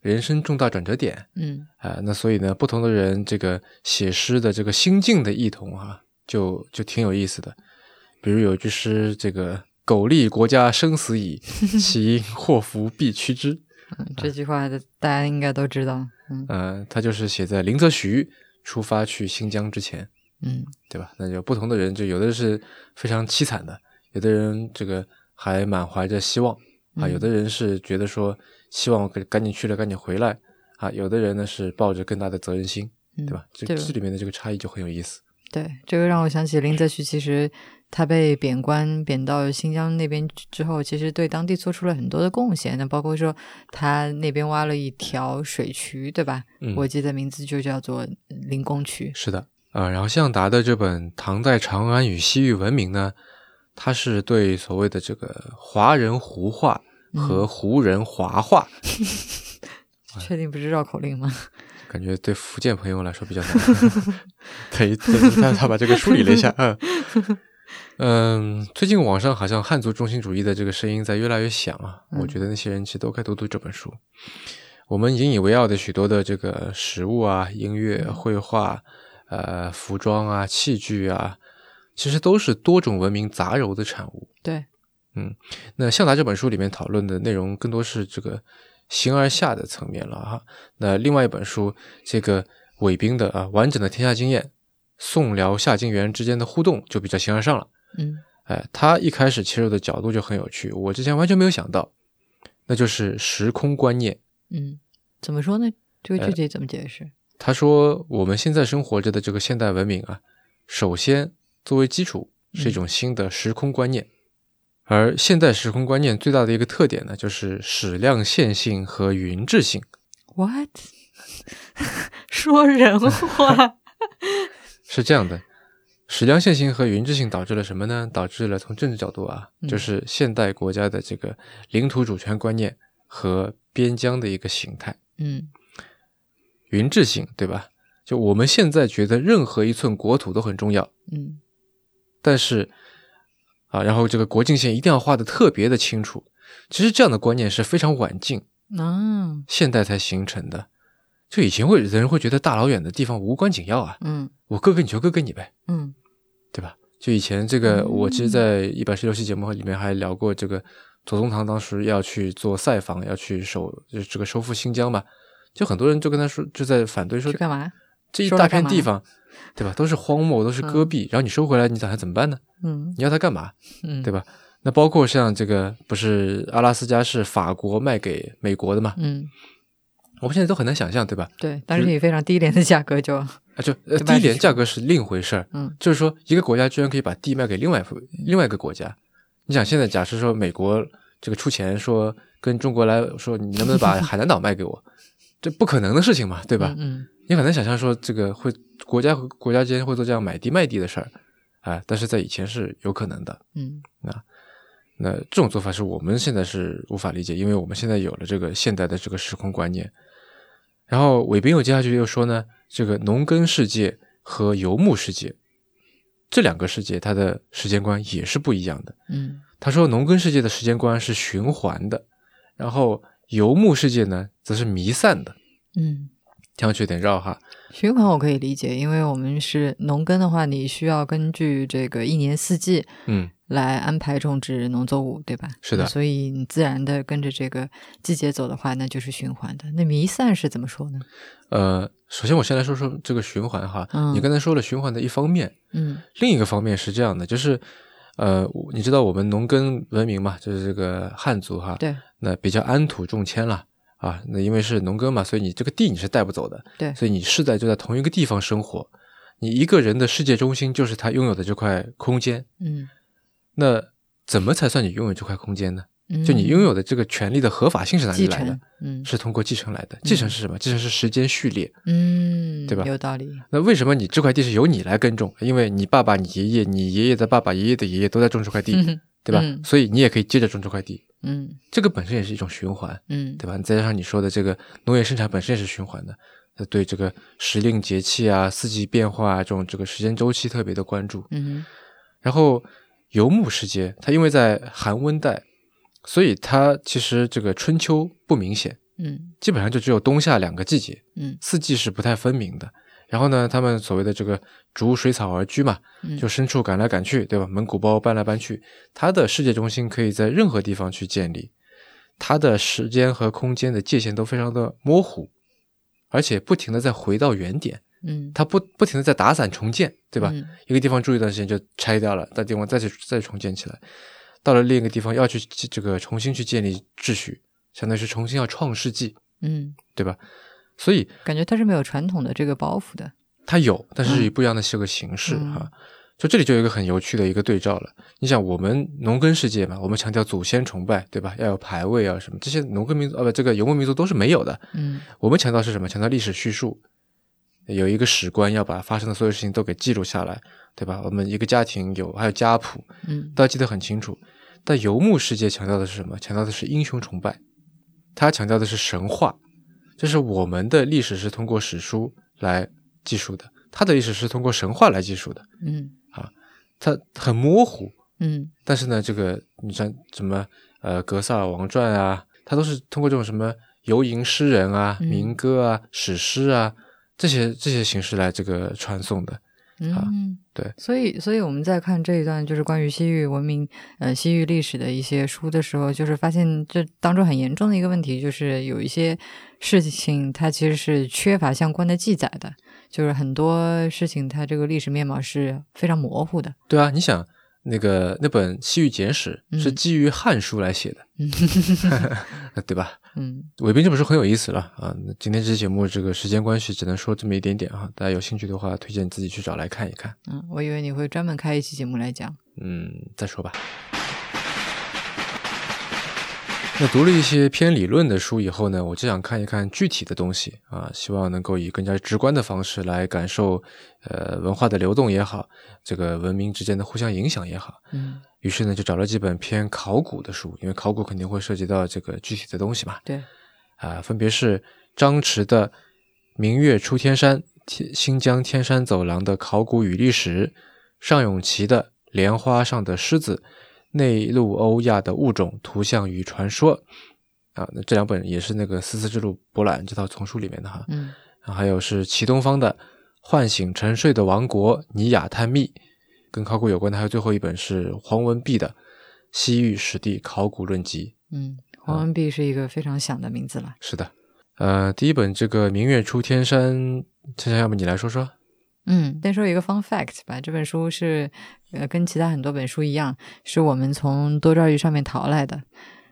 S2: 人生重大转折点，
S1: 嗯
S2: 啊，那所以呢，不同的人这个写诗的这个心境的异同啊，就就挺有意思的。比如有一句诗，这个“苟利国家生死以，其因祸福必趋之”，
S1: 这句话的大家应该都知道。
S2: 嗯，他就是写在林则徐出发去新疆之前，
S1: 嗯，
S2: 对吧？那就不同的人，就有的是非常凄惨的，有的人这个还满怀着希望啊，有的人是觉得说希望赶紧去了，赶紧回来啊，有的人呢是抱着更大的责任心，对吧？这这里面的这个差异就很有意思。
S1: 对，这个让我想起林则徐，其实。他被贬官贬到新疆那边之后，其实对当地做出了很多的贡献。那包括说他那边挖了一条水渠，对吧？
S2: 嗯，
S1: 我记得名字就叫做灵公渠。
S2: 是的，啊，然后向达的这本《唐代长安与西域文明》呢，它是对所谓的这个华人胡话和胡人华话，
S1: 确定不是绕口令吗？
S2: 感觉对福建朋友来说比较难。对，他他把这个梳理了一下，嗯。嗯，最近网上好像汉族中心主义的这个声音在越来越响啊。我觉得那些人其实都该读读这本书。我们引以为傲的许多的这个食物啊、音乐、绘画、呃、服装啊、器具啊，其实都是多种文明杂糅的产物。
S1: 对，
S2: 嗯，那向达这本书里面讨论的内容更多是这个形而下的层面了哈。那另外一本书，这个韦冰的啊完整的天下经验。宋辽夏金元之间的互动就比较形而上了，
S1: 嗯，
S2: 哎，他一开始切入的角度就很有趣，我之前完全没有想到，那就是时空观念。
S1: 嗯，怎么说呢？这个具体怎么解释？
S2: 他说，我们现在生活着的这个现代文明啊，首先作为基础是一种新的时空观念，而现代时空观念最大的一个特点呢，就是矢量线性和匀质性。
S1: What？说人话。
S2: 是这样的，矢量线性和云质性导致了什么呢？导致了从政治角度啊，就是现代国家的这个领土主权观念和边疆的一个形态。
S1: 嗯，
S2: 云质性对吧？就我们现在觉得任何一寸国土都很重要。
S1: 嗯，
S2: 但是啊，然后这个国境线一定要画的特别的清楚。其实这样的观念是非常晚近
S1: 啊，
S2: 现代才形成的。就以前会人会觉得大老远的地方无关紧要啊，
S1: 嗯，
S2: 我哥哥你就割给你呗，
S1: 嗯，
S2: 对吧？就以前这个，我其实，在一百十六期节目里面还聊过这个，左宗棠当时要去做塞防，要去守，就这个收复新疆嘛，就很多人就跟他说，就在反对说，
S1: 干嘛？
S2: 这一大片地方，对吧？都是荒漠，都是戈壁，然后你收回来，你打算怎么办呢？
S1: 嗯，
S2: 你要它干嘛？
S1: 嗯，
S2: 对吧？那包括像这个，不是阿拉斯加是法国卖给美国的嘛？
S1: 嗯。
S2: 我们现在都很难想象，对吧？
S1: 对，但是以非常低廉的价格就啊，
S2: 就低廉价格是另一回事儿。
S1: 嗯，
S2: 就是说，一个国家居然可以把地卖给另外另外一个国家。你想，现在假设说美国这个出钱说跟中国来说，你能不能把海南岛卖给我？这不可能的事情嘛，对吧？
S1: 嗯，
S2: 你很难想象说这个会国家和国家之间会做这样买地卖地的事儿啊。但是在以前是有可能的。
S1: 嗯，
S2: 啊，那这种做法是我们现在是无法理解，因为我们现在有了这个现代的这个时空观念。然后韦宾又接下去又说呢，这个农耕世界和游牧世界这两个世界，它的时间观也是不一样的。
S1: 嗯
S2: 他说，农耕世界的时间观是循环的，然后游牧世界呢，则是弥散的。
S1: 嗯，
S2: 听上去有点绕哈。
S1: 循环我可以理解，因为我们是农耕的话，你需要根据这个一年四季
S2: 嗯，
S1: 来安排种植农作物，对吧？
S2: 是的
S1: 所以你自然的跟着这个季节走的话，那就是循环的。那弥散是怎么说呢？
S2: 呃，首先我先来说说这个循环哈。
S1: 嗯
S2: 你刚才说了循环的一方面，
S1: 嗯
S2: 另一个方面是这样的，就是呃，你知道我们农耕文明嘛，就是这个汉族哈，
S1: 对
S2: 那比较安土重迁了啊。那因为是农耕嘛，所以你这个地你是带不走的，
S1: 对
S2: 所以你世代就在同一个地方生活。你一个人的世界中心就是他拥有的这块空间，
S1: 嗯
S2: 那怎么才算你拥有这块空间呢？
S1: 嗯，
S2: 就你拥有的这个权利的合法性是哪里来的？，
S1: 嗯
S2: 是通过继承来的。继承是什么？继承是时间序列。
S1: 嗯，
S2: 对吧
S1: 有道理。
S2: 那为什么你这块地是由你来耕种？因为你爸爸、你爷爷、你爷爷的爸爸、爷爷的爷爷都在种这块地，
S1: 嗯
S2: 对吧？
S1: 嗯
S2: 所以你也可以接着种这块地，
S1: 嗯
S2: 这个本身也是一种循环，
S1: 嗯
S2: 对吧？你再加上你说的这个农业生产本身也是循环的，那对这个时令节气啊、四季变化啊这种这个时间周期特别的关注。
S1: 嗯
S2: 然后游牧时节，它因为在寒温带，所以它其实这个春秋不明显，
S1: 嗯
S2: 基本上就只有冬夏两个季节，
S1: 嗯
S2: 四季是不太分明的。然后呢，他们所谓的这个逐水草而居嘛，
S1: 嗯，
S2: 就牲畜赶来赶去，对吧？蒙古包搬来搬去，它的世界中心可以在任何地方去建立，它的时间和空间的界限都非常的模糊，而且不停的在回到原点，
S1: 嗯
S2: 它不不停的在打散重建，对吧？
S1: 嗯
S2: 一个地方住一段时间就拆掉了，到地方再去再重建起来，到了另一个地方要去这个重新去建立秩序，相当于是重新要创世纪，
S1: 嗯，
S2: 对吧？所以
S1: 感觉它是没有传统的这个包袱的。
S2: 它有，但是
S1: 嗯
S2: 以不一样的这个形式
S1: 嗯
S2: 哈。就这里就有一个很有趣的一个对照了。你想，我们农耕世界嘛，我们强调祖先崇拜，对吧？要有排位啊什么，这些农耕民族啊不，这个游牧民族都是没有的。
S1: 嗯
S2: 我们强调是什么？强调历史叙述，有一个史官要把发生的所有事情都给记录下来，对吧？我们一个家庭有还有家谱，
S1: 嗯
S2: 都要记得很清楚。但游牧世界强调的是什么？强调的是英雄崇拜，它强调的是神话，就是我们的历史是通过史书来记述的，他的历史是通过神话来记述的，
S1: 嗯啊
S2: 它很模糊。
S1: 嗯
S2: 但是呢，这个你像什么呃《格萨尔王传》啊，它都是通过这种什么游吟诗人啊、
S1: 嗯
S2: 民歌啊、史诗啊这些这些形式来这个传送的。
S1: 嗯，
S2: 对，
S1: 所以，所以我们在看这一段就是关于西域文明、呃西域历史的一些书的时候，就是发现这当中很严重的一个问题，就是有一些事情它其实是缺乏相关的记载的，就是很多事情它这个历史面貌是非常模糊的。
S2: 对啊，你想那个那本《西域简史》是
S1: 嗯
S2: 基于《汉书》来写的，
S1: 嗯
S2: 对吧？
S1: 嗯
S2: 韦斌这本书很有意思了啊！今天这期节目这个时间关系，只能说这么一点点啊。大家有兴趣的话，推荐自己去找来看一看。
S1: 嗯，我以为你会专门开一期节目来讲。
S2: 嗯，再说吧。那读了一些偏理论的书以后呢，我就想看一看具体的东西啊，希望能够以更加直观的方式来感受，呃，文化的流动也好，这个文明之间的互相影响也好。
S1: 嗯，
S2: 于是呢，就找了几本偏考古的书，因为考古肯定会涉及到这个具体的东西嘛。
S1: 对，
S2: 啊，分别是张弛的《明月出天山》、天新疆天山走廊的考古与历史，尚永琪的《莲花上的狮子》、内陆欧亚的物种图像与传说。啊，那这两本也是那个丝丝之路博览这套丛书里面的哈。
S1: 嗯
S2: 然后还有是齐东方的《唤醒沉睡的王国：尼雅探秘》，跟考古有关的还有最后一本是黄文弼的《西域史地考古论集》。
S1: 嗯，黄文弼是一个非常响的名字了。
S2: 是的，呃，第一本这个《明月出天山》，倩倩，要不你来说说？
S1: 嗯，先说一个 fun fact 吧。这本书是呃跟其他很多本书一样，是我们从多抓鱼上面淘来的。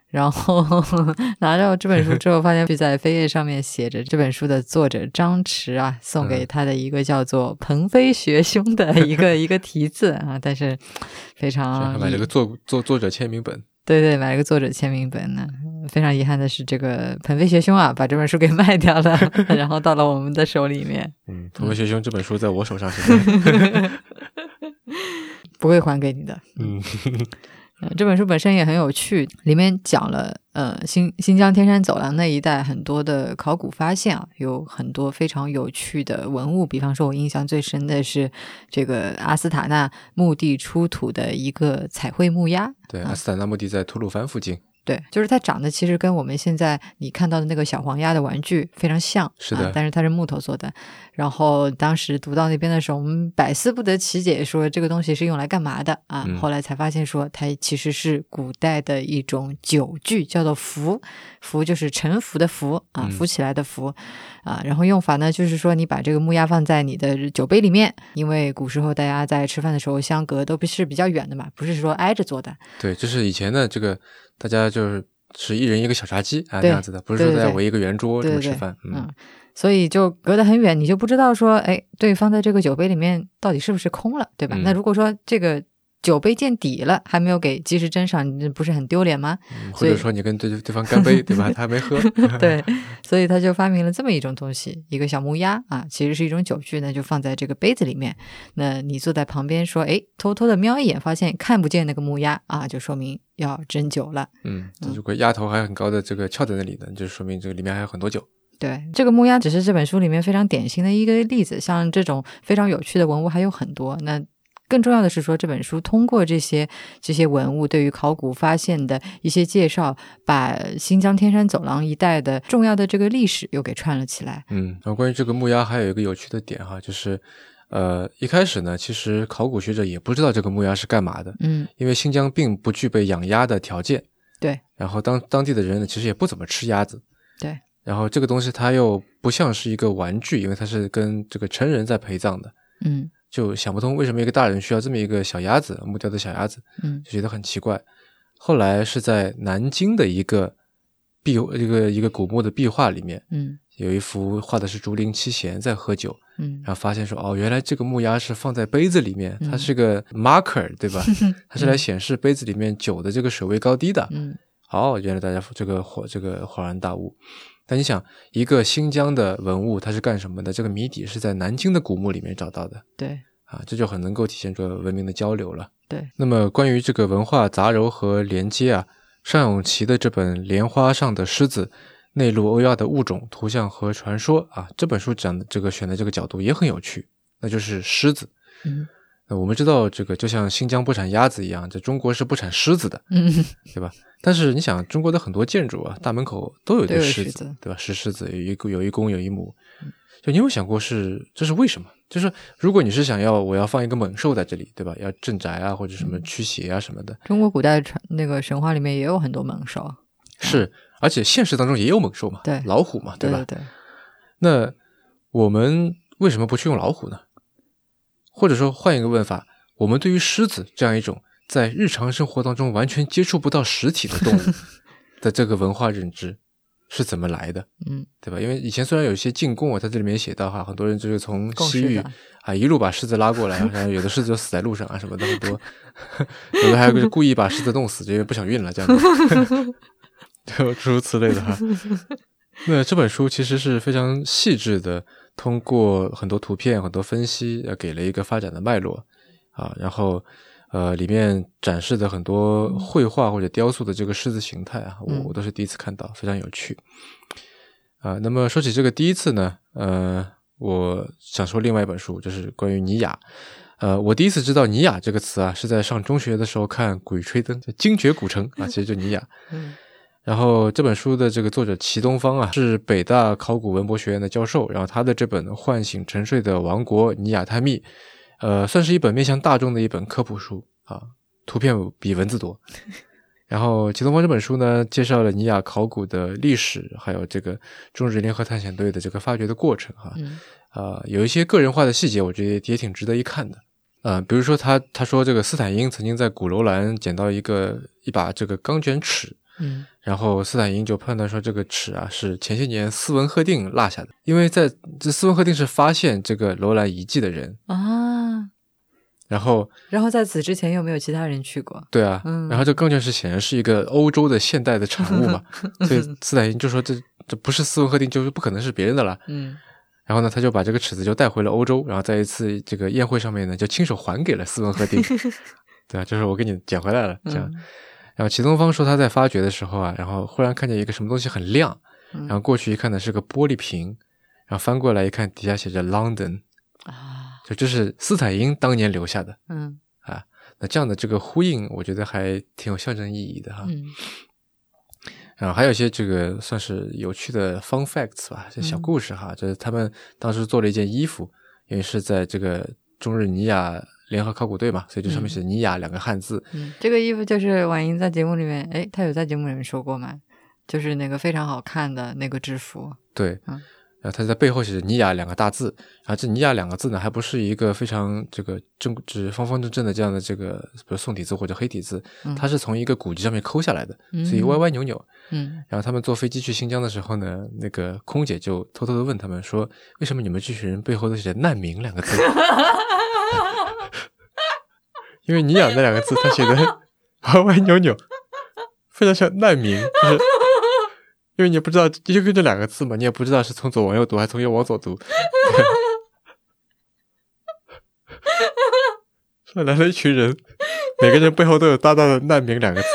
S1: 然后 拿到这本书之后，发现在扉页上面写着这本书的作者张弛啊送给他的一个叫做“鹏飞学兄”的一个 一个题字啊，但是非常
S2: 还买了个作作作者签名本。
S1: 对对，买了个作者签名本呢。非常遗憾的是，这个鹏飞学兄啊，把这本书给卖掉了，然后到了我们的手里面，
S2: 嗯，《鹏飞学兄》这本书在我手上。
S1: 不会还给你的。
S2: 嗯，
S1: 呃这本书本身也很有趣，里面讲了呃新新疆天山走廊那一带很多的考古发现啊，有很多非常有趣的文物。比方说，我印象最深的是这个阿斯塔纳墓地出土的一个彩绘木鸭。
S2: 对，阿斯塔纳墓地在吐鲁番附近。
S1: 对，就是它长得其实跟我们现在你看到的那个小黄鸭的玩具非常像，
S2: 是的，
S1: 但是它是木头做的。然后当时读到那边的时候，我们百思不得其解，说这个东西是用来干嘛的啊？后来才发现说它其实是古代的一种酒具，叫做浮，浮就是沉浮的浮啊，浮起来的浮啊。然后用法呢，就是说你把这个木鸭放在你的酒杯里面，因为古时候大家在吃饭的时候相隔都不是比较远的嘛，不是说挨着坐的。
S2: 对，就是以前的这个。大家就是是一人一个小茶几啊，这样子的，不是说在围一个圆桌这么吃饭，
S1: 嗯，所以就隔得很远，你就不知道说，哎，对方的这个酒杯里面到底是不是空了，对吧？那如果说这个。酒杯见底了，还没有给及时斟上，你不是很丢脸吗？
S2: 或者说你跟对对方干杯，对吧？他还没喝。
S1: 对，所以他就发明了这么一种东西，一个小木鸭啊，其实是一种酒具呢，就放在这个杯子里面。那你坐在旁边说，哎，偷偷的瞄一眼，发现看不见那个木鸭啊，就说明要斟酒了。
S2: 嗯，如果鸭头还很高的这个翘在那里呢，就说明这个里面还有很多酒。
S1: 对，这个木鸭只是这本书里面非常典型的一个例子，像这种非常有趣的文物还有很多。那。更重要的是说，这本书通过这些这些文物对于考古发现的一些介绍，把新疆天山走廊一带的重要的这个历史又给串了起来。
S2: 嗯，然后关于这个木鸭还有一个有趣的点哈，就是呃一开始呢，其实考古学者也不知道这个木鸭是干嘛的。
S1: 嗯，
S2: 因为新疆并不具备养鸭的条件。
S1: 对。
S2: 然后当当地的人呢，其实也不怎么吃鸭子。
S1: 对。
S2: 然后这个东西它又不像是一个玩具，因为它是跟这个成人在陪葬的。
S1: 嗯。
S2: 就想不通为什么一个大人需要这么一个小鸭子，木雕的小鸭子，
S1: 嗯，
S2: 就觉得很奇怪。后来是在南京的一个壁一个一个古墓的壁画里面，
S1: 嗯，
S2: 有一幅画的是竹林七贤在喝酒，
S1: 嗯，
S2: 然后发现说哦，原来这个木鸭是放在杯子里面，它是个 marker，对吧？它是来显示杯子里面酒的这个水位高低的。
S1: 嗯，
S2: 哦，原来大家这个恍这个恍然大悟。但你想，一个新疆的文物，它是干什么的？这个谜底是在南京的古墓里面找到的。
S1: 对，
S2: 啊，这就很能够体现出文明的交流了。
S1: 对。
S2: 那么，关于这个文化杂糅和连接啊，尚永琪的这本《莲花上的狮子：内陆欧亚的物种、图像和传说》啊，这本书讲的这个选的这个角度也很有趣，那就是狮子。
S1: 嗯。
S2: 那我们知道，这个就像新疆不产鸭子一样，这中国是不产狮子的，
S1: 嗯，
S2: 对吧？但是你想，中国的很多建筑啊，大门口都有对狮
S1: 子，
S2: 对吧？石狮子有一有一公有一母，就你有想过是这是为什么？就是如果你是想要我要放一个猛兽在这里，对吧？要镇宅啊，或者什么驱邪啊什么的。
S1: 中国古代传那个神话里面也有很多猛兽，
S2: 是，而且现实当中也有猛兽嘛，
S1: 对，
S2: 老虎嘛，
S1: 对
S2: 吧？
S1: 对。
S2: 那我们为什么不去用老虎呢？或者说换一个问法？我们对于狮子这样一种在日常生活当中完全接触不到实体的动物 的这个文化认知是怎么来的？
S1: 嗯，
S2: 对吧？因为以前虽然有一些进贡啊，在这里面写到哈，很多人就是从西域啊一路把狮子拉过来，然后有的狮子就死在路上啊什么的很多，有的还有故意把狮子弄死，因为不想运了这样子，就诸如此类的哈。那这本书其实是非常细致的，通过很多图片、很多分析，呃，给了一个发展的脉络。啊，然后，呃，里面展示的很多绘画或者雕塑的这个狮子形态啊，我我都是第一次看到，非常有趣。啊，那么说起这个第一次呢，呃，我想说另外一本书，就是关于尼雅。呃，我第一次知道尼雅这个词啊，是在上中学的时候看《鬼吹灯》，精绝古城啊，其实就尼雅。
S1: 嗯。
S2: 然后这本书的这个作者齐东方啊，是北大考古文博学院的教授，然后他的这本《唤醒沉睡的王国：尼雅探秘》。呃，算是一本面向大众的一本科普书啊，图片比文字多。然后齐东方这本书呢，介绍了尼亚考古的历史，还有这个中日联合探险队的这个发掘的过程哈。啊，有一些个人化的细节，我觉得也挺值得一看的。呃，比如说他他说这个斯坦因曾经在古楼兰捡到一个一把这个钢卷尺。
S1: 嗯，
S2: 然后斯坦因就判断说，这个尺啊是前些年斯文赫定落下的，因为在这斯文赫定是发现这个楼兰遗迹的人
S1: 啊。
S2: 然后，
S1: 然后在此之前又没有其他人去过。
S2: 对啊，然后这更卷石显然是一个欧洲的现代的产物嘛，所以斯坦因就说这这不是斯文赫定，就是不可能是别人的了。
S1: 嗯，
S2: 然后呢，他就把这个尺子就带回了欧洲，然后在一次这个宴会上面呢，就亲手还给了斯文赫定。对啊，就是我给你捡回来了，这样。
S1: 嗯
S2: 然后齐东方说他在发掘的时候啊，然后忽然看见一个什么东西很亮，
S1: 嗯
S2: 然后过去一看呢是个玻璃瓶，然后翻过来一看底下写着 London，
S1: 啊，
S2: 就这是斯坦因当年留下的。
S1: 嗯啊
S2: 那这样的这个呼应，我觉得还挺有象征意义的哈。
S1: 嗯
S2: 然后还有一些这个算是有趣的 fun facts 吧，这小
S1: 嗯
S2: 故事哈，就是他们当时做了一件衣服，因为是在这个中日尼亚联合考古队嘛，所以这上面写尼亚两个汉字。
S1: 嗯，这个衣服就是婉莹在节目里面，诶，她有在节目里面说过吗？就是那个非常好看的那个制服，
S2: 对，
S1: 嗯
S2: 然后它在背后写着尼亚两个大字，然后这尼亚两个字呢，还不是一个非常这个正直方方正正的这样的这个，比如宋体字或者黑体字，
S1: 嗯
S2: 它是从一个古籍上面抠下来的，
S1: 嗯
S2: 所以歪歪扭扭。
S1: 嗯
S2: 然后他们坐飞机去新疆的时候呢，那个空姐就偷偷的问他们说：“为什么你们这群人背后都写着难民两个字？” 因为尼亚那两个字，他写的 歪歪扭扭，非常像难民，就是因为你不知道就就这两个字嘛，你也不知道是从左往右读还是从右往左读。说来了一群人，每个人背后都有大大的“难民”两个字。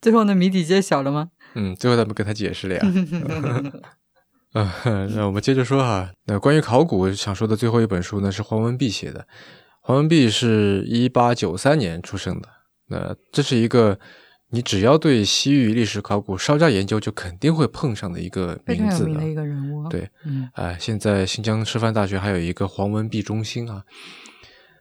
S1: 最后那，谜底揭晓了吗？
S2: 嗯，最后咱们跟他解释了呀。啊，那我们接着说哈。那关于考古想说的最后一本书呢，是黄文弼写的。黄文弼是一八九三年出生的。那这是一个你只要对西域历史考古稍加研究，就肯定会碰上的一个名字
S1: 的一
S2: 啊。
S1: 个人物。
S2: 对，
S1: 嗯
S2: 哎，现在新疆师范大学还有一个黄文弼中心啊。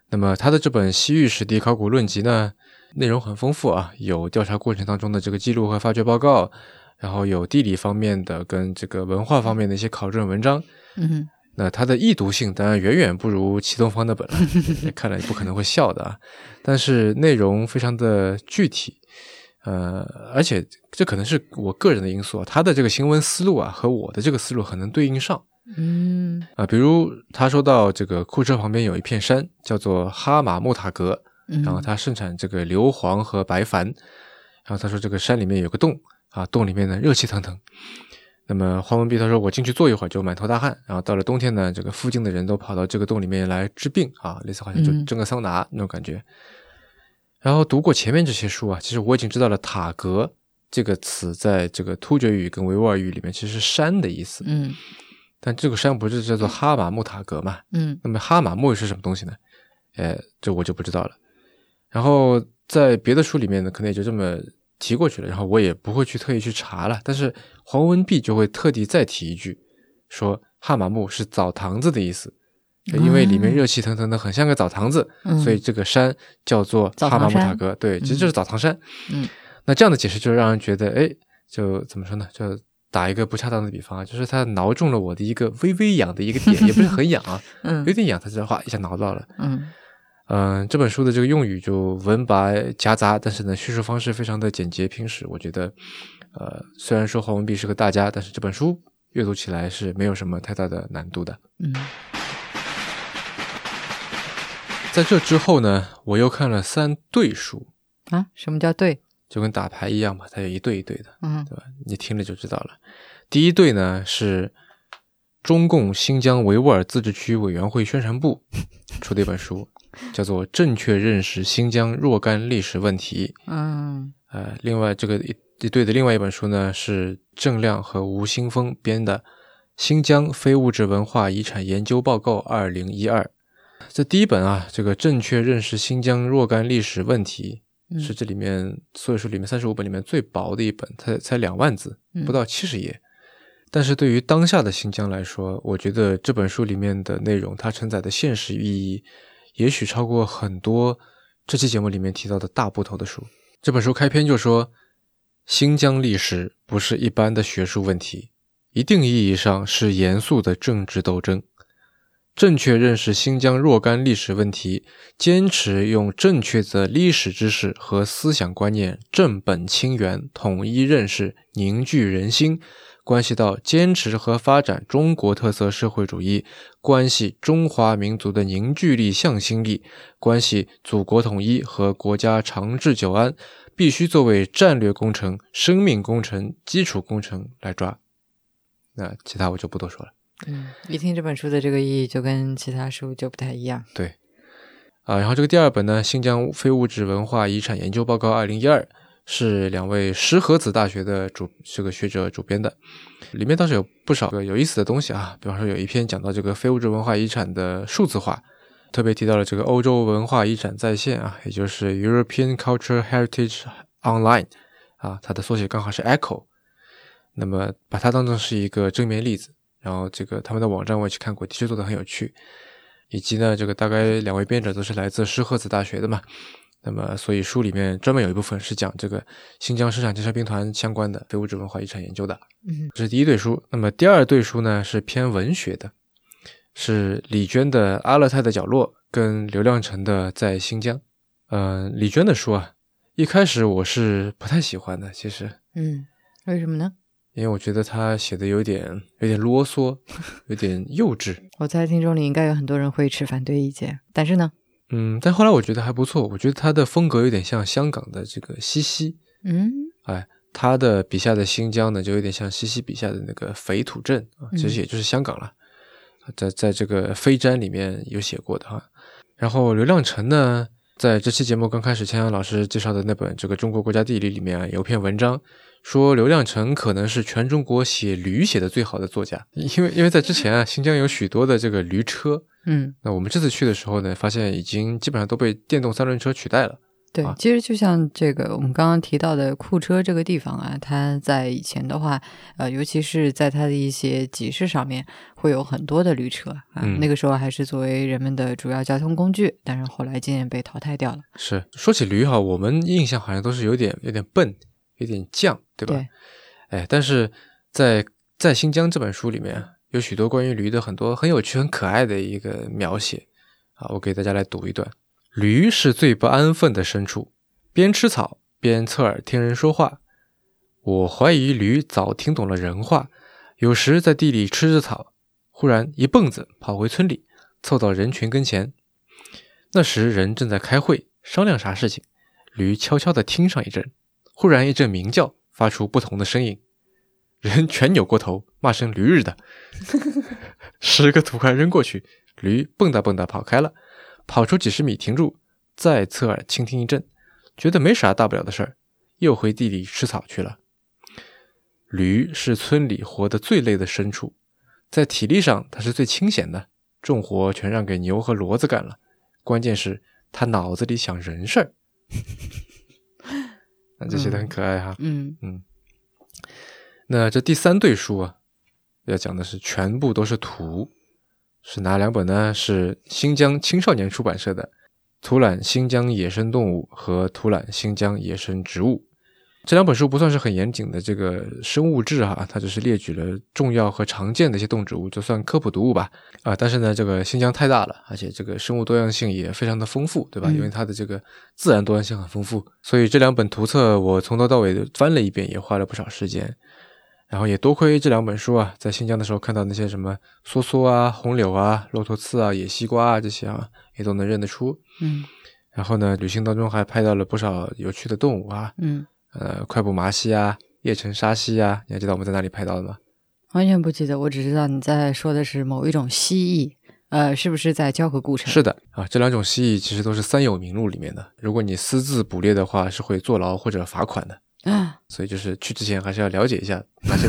S2: 那么他的这本《西域史地考古论集》呢，内容很丰富啊，有调查过程当中的这个记录和发掘报告，然后有地理方面的跟这个文化方面的一些考证文章。
S1: 嗯
S2: 那它的易读性当然远远不如齐东方的本了，看了也不可能会笑的啊。但是内容非常的具体，呃，而且这可能是我个人的因素啊，他的这个行文思路啊和我的这个思路很能对应上。
S1: 嗯
S2: 啊，比如他说到这个库车旁边有一片山，叫做哈马木塔格，
S1: 嗯，
S2: 然后它盛产这个硫磺和白矾，然后他说这个山里面有个洞啊，洞里面呢热气腾腾。那么黄文碧他说我进去坐一会儿就满头大汗，然后到了冬天呢，这个附近的人都跑到这个洞里面来治病啊，类似好像就
S1: 嗯
S2: 蒸个桑拿那种感觉。然后读过前面这些书啊，其实我已经知道了塔格这个词在这个突厥语跟维吾尔语里面其实是山的意思，
S1: 嗯
S2: 但这个山不是叫做哈马木塔格嘛？
S1: 嗯
S2: 那么哈马木是什么东西呢？呃，这我就不知道了。然后在别的书里面呢，可能也就这么提过去了，然后我也不会去特意去查了。但是黄文弼就会特地再提一句，说哈马木是澡堂子的意思，因为里面热气腾腾的，很像个澡堂子，
S1: 嗯
S2: 所以这个山叫做哈马木塔格。对，其实就是澡堂山。
S1: 嗯
S2: 那这样的解释就让人觉得，哎，就怎么说呢？就打一个不恰当的比方啊，就是他挠中了我的一个微微痒的一个点，也不是很痒啊，
S1: 嗯
S2: 有点痒，他这话一下挠到了。
S1: 嗯
S2: 嗯、这本书的这个用语就文白夹杂，但是呢，叙述方式非常的简洁平实。我觉得，呃，虽然说黄文碧是个大家，但是这本书阅读起来是没有什么太大的难度的。
S1: 嗯
S2: 在这之后呢，我又看了三对书，
S1: 啊，什么叫对？
S2: 就跟打牌一样嘛，它有一对一对的。
S1: 嗯
S2: 对吧？你听了就知道了。第一对呢是中共新疆维吾尔自治区委员会宣传部 出的一本书，叫做《正确认识新疆若干历史问题》。
S1: 嗯
S2: 呃，另外这个一一对的另外一本书呢是郑亮和吴新峰编的《新疆非物质文化遗产研究报告二零一二》。这第一本啊，这个正确认识新疆若干历史问题，
S1: 嗯
S2: 是这里面所有书里面三十五本里面最薄的一本，才才两万字，
S1: 嗯
S2: 不到七十页。但是对于当下的新疆来说，我觉得这本书里面的内容，它承载的现实意义，也许超过很多这期节目里面提到的大部头的书。这本书开篇就说，新疆历史不是一般的学术问题，一定意义上是严肃的政治斗争。正确认识新疆若干历史问题，坚持用正确的历史知识和思想观念正本清源，统一认识，凝聚人心，关系到坚持和发展中国特色社会主义，关系中华民族的凝聚力、向心力，关系祖国统一和国家长治久安，必须作为战略工程、生命工程、基础工程来抓。那其他我就不多说了。
S1: 嗯，一听这本书的这个意义，就跟其他书就不太一样。
S2: 对，啊，然后这个第二本呢，《新疆非物质文化遗产研究报告二零一二》，是两位石河子大学的主这个学者主编的，里面倒是有不少个有意思的东西啊，比方说有一篇讲到这个非物质文化遗产的数字化，特别提到了这个欧洲文化遗产在线啊，也就是 European Cultural Heritage Online 啊，它的缩写刚好是 ECHO，那么把它当成是一个正面例子。然后这个他们的网站我也去看过，的确做的很有趣，以及呢，这个大概两位编者都是来自石河子大学的嘛，那么所以书里面专门有一部分是讲这个新疆生产建设兵团相关的非物质文化遗产研究的，
S1: 嗯，
S2: 这是第一对书。那么第二对书呢是偏文学的，是李娟的《阿勒泰的角落》跟刘亮程的《在新疆》。嗯，李娟的书啊，一开始我是不太喜欢的，其实，
S1: 嗯，为什么呢？
S2: 因为我觉得他写的有点有点啰嗦，有点幼稚。
S1: 我猜听众里应该有很多人会持反对意见，但是呢，
S2: 嗯，但后来我觉得还不错。我觉得他的风格有点像香港的这个西西，
S1: 嗯，
S2: 哎，他的笔下的新疆呢，就有点像西西笔下的那个肥土镇啊，其实也就是香港了，在在这个飞毡里面有写过的哈。然后刘亮程呢，在这期节目刚开始，千阳老师介绍的那本这个《中国国家地理》里面有篇文章。说刘亮程可能是全中国写驴写的最好的作家，因为因为在之前啊，新疆有许多的这个驴车，
S1: 嗯，
S2: 那我们这次去的时候呢，发现已经基本上都被电动三轮车取代了。
S1: 对，其实就像这个我们刚刚提到的库车这个地方啊，它在以前的话，呃，尤其是在它的一些集市上面，会有很多的驴车啊，那个时候还是作为人们的主要交通工具，但是后来渐渐被淘汰掉了。
S2: 是说起驴哈，我们印象好像都是有点有点笨。有点犟，对吧？哎，但是在在新疆这本书里面，有许多关于驴的很多很有趣、很可爱的一个描写啊，我给大家来读一段：驴是最不安分的牲畜，边吃草边侧耳听人说话。我怀疑驴早听懂了人话，有时在地里吃着草，忽然一蹦子跑回村里，凑到人群跟前。那时人正在开会商量啥事情，驴悄悄地听上一阵。忽然一阵鸣叫，发出不同的声音，人全扭过头，骂声“驴日的 ”，十个土块扔过去，驴蹦跶蹦跶跑开了，跑出几十米停住，再侧耳倾听一阵，觉得没啥大不了的事儿，又回地里吃草去了。驴是村里活得最累的牲畜，在体力上它是最清闲的，重活全让给牛和骡子干了，关键是它脑子里想人事儿。这写的很可爱哈，
S1: 嗯
S2: 嗯。那这第三对书啊，要讲的是全部都是图，是哪两本呢？是新疆青少年出版社的《图览新疆野生动物》和《图览新疆野生植物》。这两本书不算是很严谨的这个生物志哈，它只是列举了重要和常见的一些动植物，就算科普读物吧。啊，但是呢，这个新疆太大了，而且这个生物多样性也非常的丰富，对吧？因为它的这个自然多样性很丰富，所以这两本图册我从头到尾翻了一遍，也花了不少时间。然后也多亏这两本书啊，在新疆的时候看到那些什么梭梭啊、红柳啊、骆驼刺啊、野西瓜啊这些啊，也都能认得出。
S1: 嗯。
S2: 然后呢，旅行当中还拍到了不少有趣的动物啊。
S1: 嗯。
S2: 呃，快步麻蜥啊，叶城沙蜥啊，你还记得我们在哪里拍到的吗？
S1: 完全不记得，我只知道你在说的是某一种蜥蜴，呃，是不是在交河故城？
S2: 是的啊，这两种蜥蜴其实都是三有名录里面的，如果你私自捕猎的话，是会坐牢或者罚款的
S1: 啊。
S2: 所以就是去之前还是要了解一下那些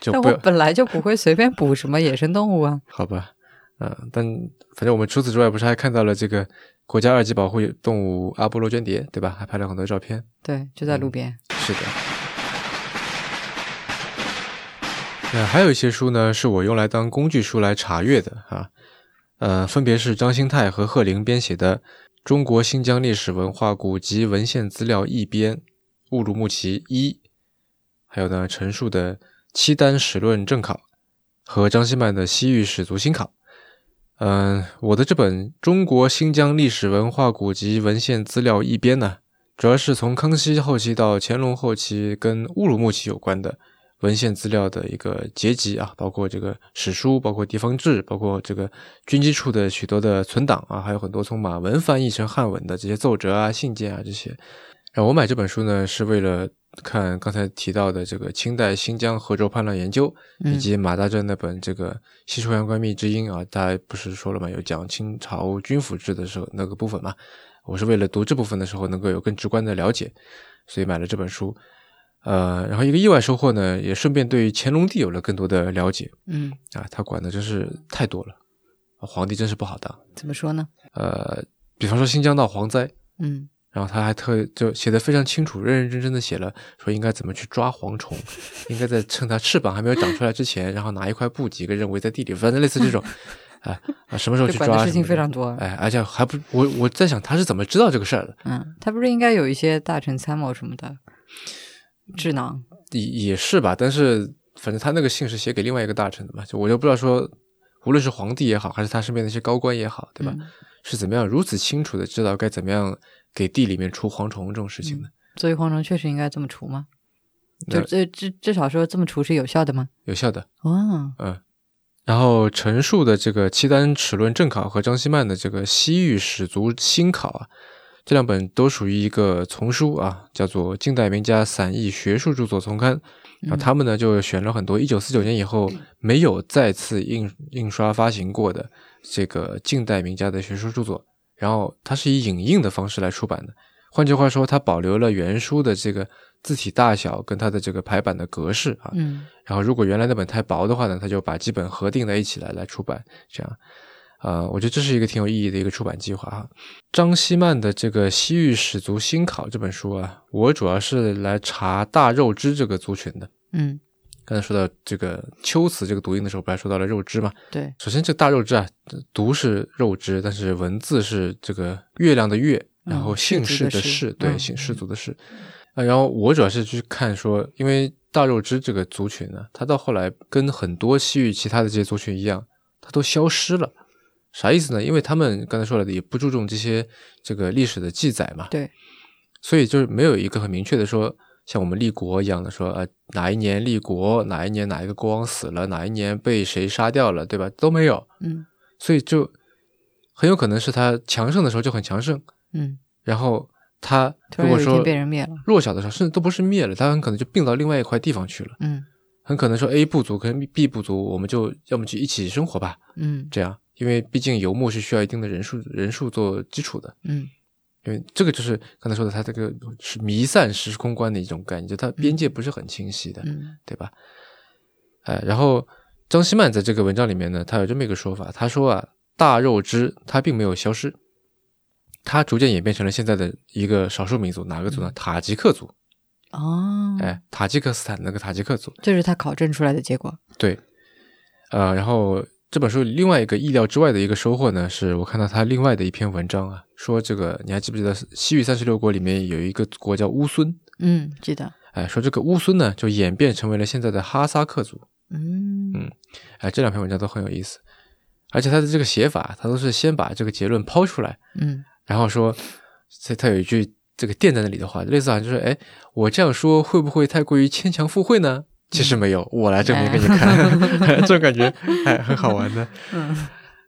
S2: 就
S1: 但我本来就不会随便捕什么野生动物啊。
S2: 好吧，嗯，但反正我们除此之外，不是还看到了这个。国家二级保护动物阿波罗绢蝶，对吧？还拍了很多照片。
S1: 对，就在路边。
S2: 是的。那还有一些书呢，是我用来当工具书来查阅的啊。呃，分别是张兴泰和贺林编写的《中国新疆历史文化古籍文献资料译编》《乌鲁木齐一》，还有呢陈述的《契丹史论正考》和张希曼的《西域史族新考》。嗯，我的这本《中国新疆历史文化古籍文献资料一编》呢，主要是从康熙后期到乾隆后期跟乌鲁木齐有关的文献资料的一个结集啊，包括这个史书，包括地方志，包括这个军机处的许多的存档啊，还有很多从马文翻译成汉文的这些奏折啊、信件啊这些。然后我买这本书呢，是为了看刚才提到的这个清代新疆河州叛乱研究，以及马大正那本这个《西出阳关密之音》啊，大家不是说了嘛，有讲清朝军府制的时候那个部分嘛。我是为了读这部分的时候能够有更直观的了解，所以买了这本书。呃，然后一个意外收获呢，也顺便对乾隆帝有了更多的了解。
S1: 嗯，
S2: 啊，他管的真是太多了，皇帝真是不好当。
S1: 怎么说呢？
S2: 呃，比方说新疆闹蝗灾，
S1: 嗯
S2: 然后他还特就写的非常清楚，认认真真的写了说应该怎么去抓蝗虫，应该在趁它翅膀还没有长出来之前，然后拿一块布几个人围在地里，反正类似这种，哎啊，什么时候去抓？
S1: 这管的事情非常多。
S2: 哎，而且还不，我我在想他是怎么知道这个事儿的？
S1: 嗯，他不是应该有一些大臣参谋什么的智囊？
S2: 也也是吧，但是反正他那个信是写给另外一个大臣的嘛，就我就不知道说，无论是皇帝也好，还是他身边的一些高官也好，对吧？
S1: 嗯
S2: 是怎么样如此清楚的知道该怎么样给地里面除蝗虫这种事情呢？
S1: 所以蝗虫确实应该这么除吗？就
S2: 那
S1: 这至至少说这么除是有效的吗？
S2: 有效的，
S1: 哦，
S2: 嗯。然后陈述的这个《契丹齿论正考》和张希曼的这个《西域史族新考》啊，这两本都属于一个丛书啊，叫做《近代名家散佚学术著作丛刊》。然后他们呢就选了很多一九四九年以后没有再次印印刷发行过的这个近代名家的学术著作，然后它是以影印的方式来出版的。换句话说，它保留了原书的这个字体大小跟它的这个排版的格式啊。
S1: 嗯
S2: 然后如果原来那本太薄的话呢，它就把几本合订在一起来来出版，这样，呃，我觉得这是一个挺有意义的一个出版计划哈。张希曼的这个《西域史族新考》这本书啊，我主要是来查大肉支这个族群的。
S1: 嗯，
S2: 刚才说到这个秋词这个读音的时候，不还说到了肉汁嘛？
S1: 对，
S2: 首先这个大肉汁啊，读是肉汁，但是文字是这个月亮的月，然后
S1: 嗯
S2: 姓氏的
S1: 氏
S2: 对，
S1: 嗯
S2: 姓氏族的氏。啊，然后我主要是去看说，因为大肉汁这个族群呢，它到后来跟很多西域其他的这些族群一样，它都消失了。啥意思呢？因为他们刚才说了的，也不注重这些这个历史的记载嘛，
S1: 对，
S2: 所以就是没有一个很明确的说，像我们立国一样的说，呃，哪一年立国，哪一年哪一个国王死了，哪一年被谁杀掉了，对吧？都没有，
S1: 嗯
S2: 所以就很有可能是他强盛的时候就很强盛，
S1: 嗯，
S2: 然后他如果说
S1: 被人灭了。
S2: 弱小的时候，甚至都不是灭了，他很可能就并到另外一块地方去了。
S1: 嗯
S2: 很可能说 A 部族跟 B 部族，我们就要么就一起生活吧，
S1: 嗯
S2: 这样，因为毕竟游牧是需要一定的人数人数做基础的。
S1: 嗯
S2: 因为这个就是刚才说的，它这个是弥散时空观的一种概念，就它边界不是很清晰的，
S1: 嗯
S2: 对吧？哎，然后张希曼在这个文章里面呢，他有这么一个说法，他说啊，大肉支它并没有消失，它逐渐演变成了现在的一个少数民族，哪个族呢？塔吉克族，
S1: 哦，
S2: 哎，塔吉克斯坦那个塔吉克族，
S1: 这是他考证出来的结果。
S2: 对，呃，然后这本书另外一个意料之外的一个收获呢，是我看到他另外的一篇文章啊，说这个你还记不记得西域三十六国里面有一个国叫乌孙，
S1: 嗯，记得。
S2: 哎，说这个乌孙呢就演变成为了现在的哈萨克族，
S1: 嗯
S2: 嗯哎，这两篇文章都很有意思，而且他的这个写法，他都是先把这个结论抛出来，
S1: 嗯
S2: 然后说，他他有一句这个垫在那里的话，类似好像就是，哎，我这样说会不会太过于牵强附会呢？其实没有，我来证明给你看，这种感觉还很好玩的。
S1: 嗯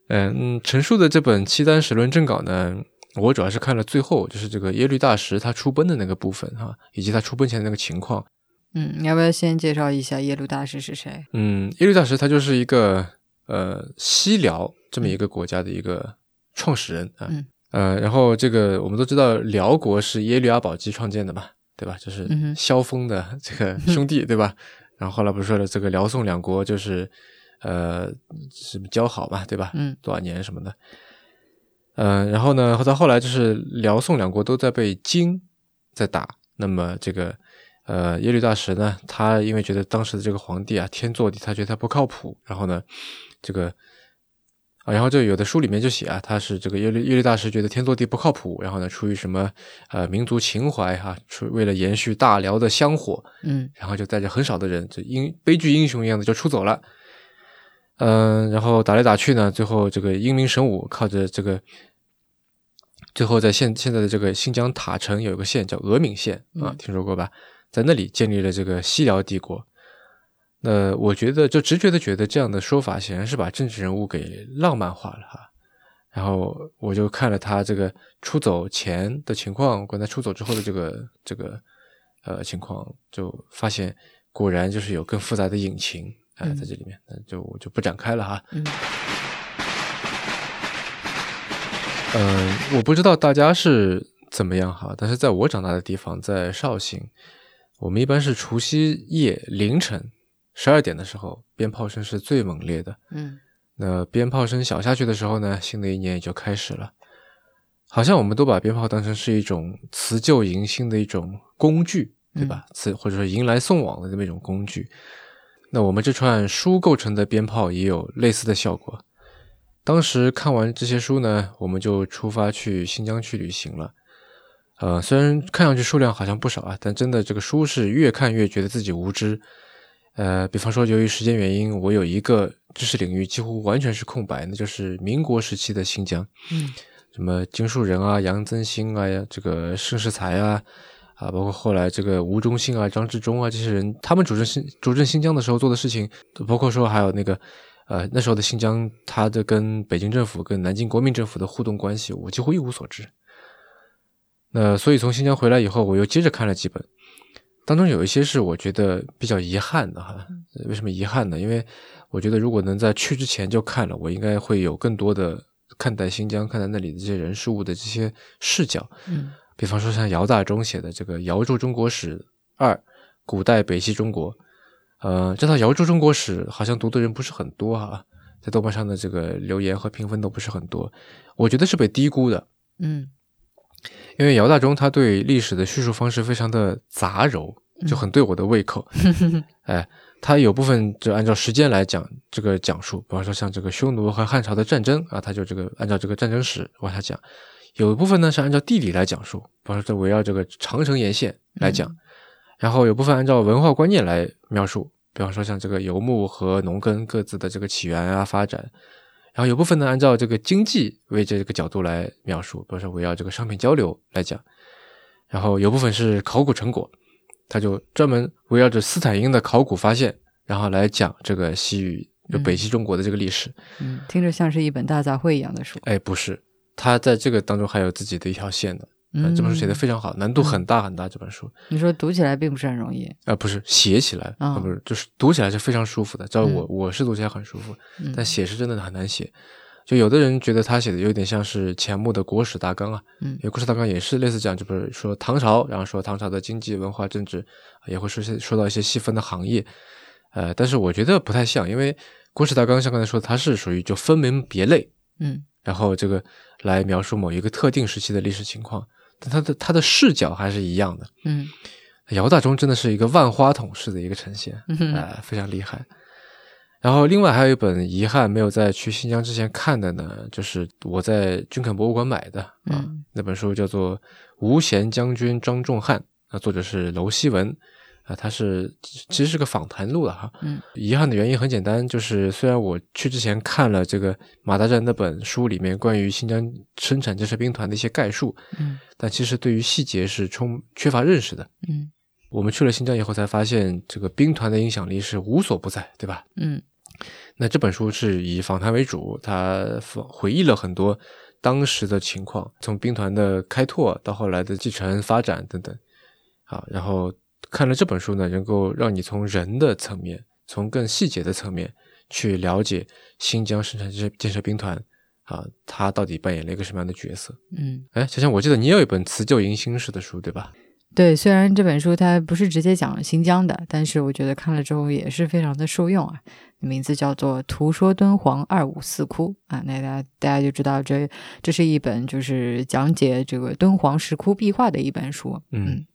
S2: 嗯嗯，陈述的这本《契丹史论正稿》呢，我主要是看了最后，就是这个耶律大石他出奔的那个部分哈、以及他出奔前的那个情况。
S1: 嗯，你要不要先介绍一下耶律大石是谁？
S2: 嗯，耶律大石他就是一个呃西辽这么一个国家的一个创始人啊。
S1: 嗯
S2: 呃，然后这个我们都知道，辽国是耶律阿保机创建的嘛，对吧？就是萧峰的这个兄弟，对吧？然后后来不是说了，这个辽宋两国就是呃什么交好嘛，对吧？
S1: 嗯
S2: 多少年什么的。嗯、然后呢，到后来就是辽宋两国都在被金在打，那么这个呃耶律大石呢，他因为觉得当时的这个皇帝啊天作地，他觉得他不靠谱，然后呢，这个啊，然后就有的书里面就写啊，他是这个耶律耶律大石觉得天作地不靠谱，然后呢，出于什么呃民族情怀哈、出为了延续大辽的香火，
S1: 嗯
S2: 然后就带着很少的人，就英悲剧英雄一样的就出走了。嗯、然后打来打去呢，最后这个英明神武，靠着这个，最后在现现在的这个新疆塔城有一个县叫峨敏县啊
S1: 嗯，
S2: 听说过吧？在那里建立了这个西辽帝国。那我觉得，就直觉的觉得这样的说法显然是把政治人物给浪漫化了哈。然后我就看了他这个出走前的情况，跟他出走之后的这个这个呃情况，就发现果然就是有更复杂的隐情哎、
S1: 嗯
S2: 在这里面，那就我就不展开了哈。
S1: 嗯
S2: 嗯，我不知道大家是怎么样哈，但是在我长大的地方，在绍兴，我们一般是除夕夜凌晨十二点的时候，鞭炮声是最猛烈的。
S1: 嗯
S2: 那鞭炮声小下去的时候呢，新的一年也就开始了。好像我们都把鞭炮当成是一种辞旧迎新的一种工具，对吧？辞或者说迎来送往的这么一种工具。那我们这串书构成的鞭炮也有类似的效果。当时看完这些书呢，我们就出发去新疆去旅行了。呃，虽然看上去数量好像不少啊，但真的这个书是越看越觉得自己无知。呃，比方说，由于时间原因，我有一个知识领域几乎完全是空白，那就是民国时期的新疆，
S1: 嗯
S2: 什么金树人啊、杨增新啊、呀，这个盛世才啊，啊，包括后来这个吴忠信啊、张治中啊这些人，他们主政新主政新疆的时候做的事情，包括说还有那个呃那时候的新疆，他的跟北京政府、跟南京国民政府的互动关系，我几乎一无所知。那所以从新疆回来以后，我又接着看了几本，当中有一些是我觉得比较遗憾的哈。为什么遗憾呢？因为我觉得如果能在去之前就看了，我应该会有更多的看待新疆、看待那里的这些人事物的这些视角。
S1: 嗯
S2: 比方说像姚大中写的这个《瑶柱中国史二：古代北西中国》，呃，这套《瑶柱中国史》好像读的人不是很多哈，在豆瓣上的这个留言和评分都不是很多，我觉得是被低估的。
S1: 嗯
S2: 因为姚大中他对历史的叙述方式非常的杂糅，就很对我的胃口。哎，他有部分就按照时间来讲这个讲述，比方说像这个匈奴和汉朝的战争啊，他就这个按照这个战争史往下讲；有一部分呢是按照地理来讲述，比方说这围绕这个长城沿线来讲；然后有部分按照文化观念来描述，比方说像这个游牧和农耕各自的这个起源啊发展。然后有部分呢，按照这个经济为这个角度来描述，比如说围绕这个商品交流来讲，然后有部分是考古成果，他就专门围绕着斯坦因的考古发现，然后来讲这个西域就北西中国的这个历史。
S1: 嗯，听着像是一本大杂烩一样的书。
S2: 哎，不是，他在这个当中还有自己的一条线的。呃
S1: 嗯，
S2: 这本书写的非常好，难度很大很大。这本书，
S1: 你说读起来并不是很容易。
S2: 呃，不是写起来，
S1: 啊
S2: 呃不是，就是读起来是非常舒服的。知道我、
S1: 嗯
S2: 我是读起来很舒服，
S1: 嗯
S2: 但写是真的很难写。就有的人觉得他写的有点像是钱穆的国史大纲啊，
S1: 嗯
S2: 因为国史大纲也是类似这样，就比如说唐朝，然后说唐朝的经济、文化、政治，也会说些说到一些细分的行业，呃，但是我觉得不太像，因为国史大纲像刚才说的，它是属于就分门别类，
S1: 嗯
S2: 然后这个来描述某一个特定时期的历史情况，但它的他的视角还是一样的。
S1: 嗯
S2: 姚大忠真的是一个万花筒式的一个呈现，
S1: 嗯
S2: 呃，非常厉害。然后另外还有一本遗憾没有在去新疆之前看的呢，就是我在军垦博物馆买的啊，
S1: 嗯
S2: 那本书叫做《吴贤将军张仲汉》，那，作者是楼希文。啊，它是其实是个访谈录了哈。
S1: 嗯，
S2: 遗憾的原因很简单，就是虽然我去之前看了这个马大战那本书里面关于新疆生产建设兵团的一些概述，
S1: 嗯
S2: 但其实对于细节是充缺乏认识的。
S1: 嗯
S2: 我们去了新疆以后才发现，这个兵团的影响力是无所不在，对吧？
S1: 嗯
S2: 那这本书是以访谈为主，他回忆了很多当时的情况，从兵团的开拓到后来的继承发展等等。啊，然后看了这本书呢，能够让你从人的层面，从更细节的层面去了解新疆生产建设建设兵团啊，他到底扮演了一个什么样的角色？
S1: 嗯，
S2: 哎，想想我记得你也有一本辞旧迎新式的书，对吧？
S1: 对，虽然这本书它不是直接讲新疆的，但是我觉得看了之后也是非常的受用啊。名字叫做《图说敦煌二五四窟》啊，那大家大家就知道这这是一本就是讲解这个敦煌石窟壁画的一本书。
S2: 嗯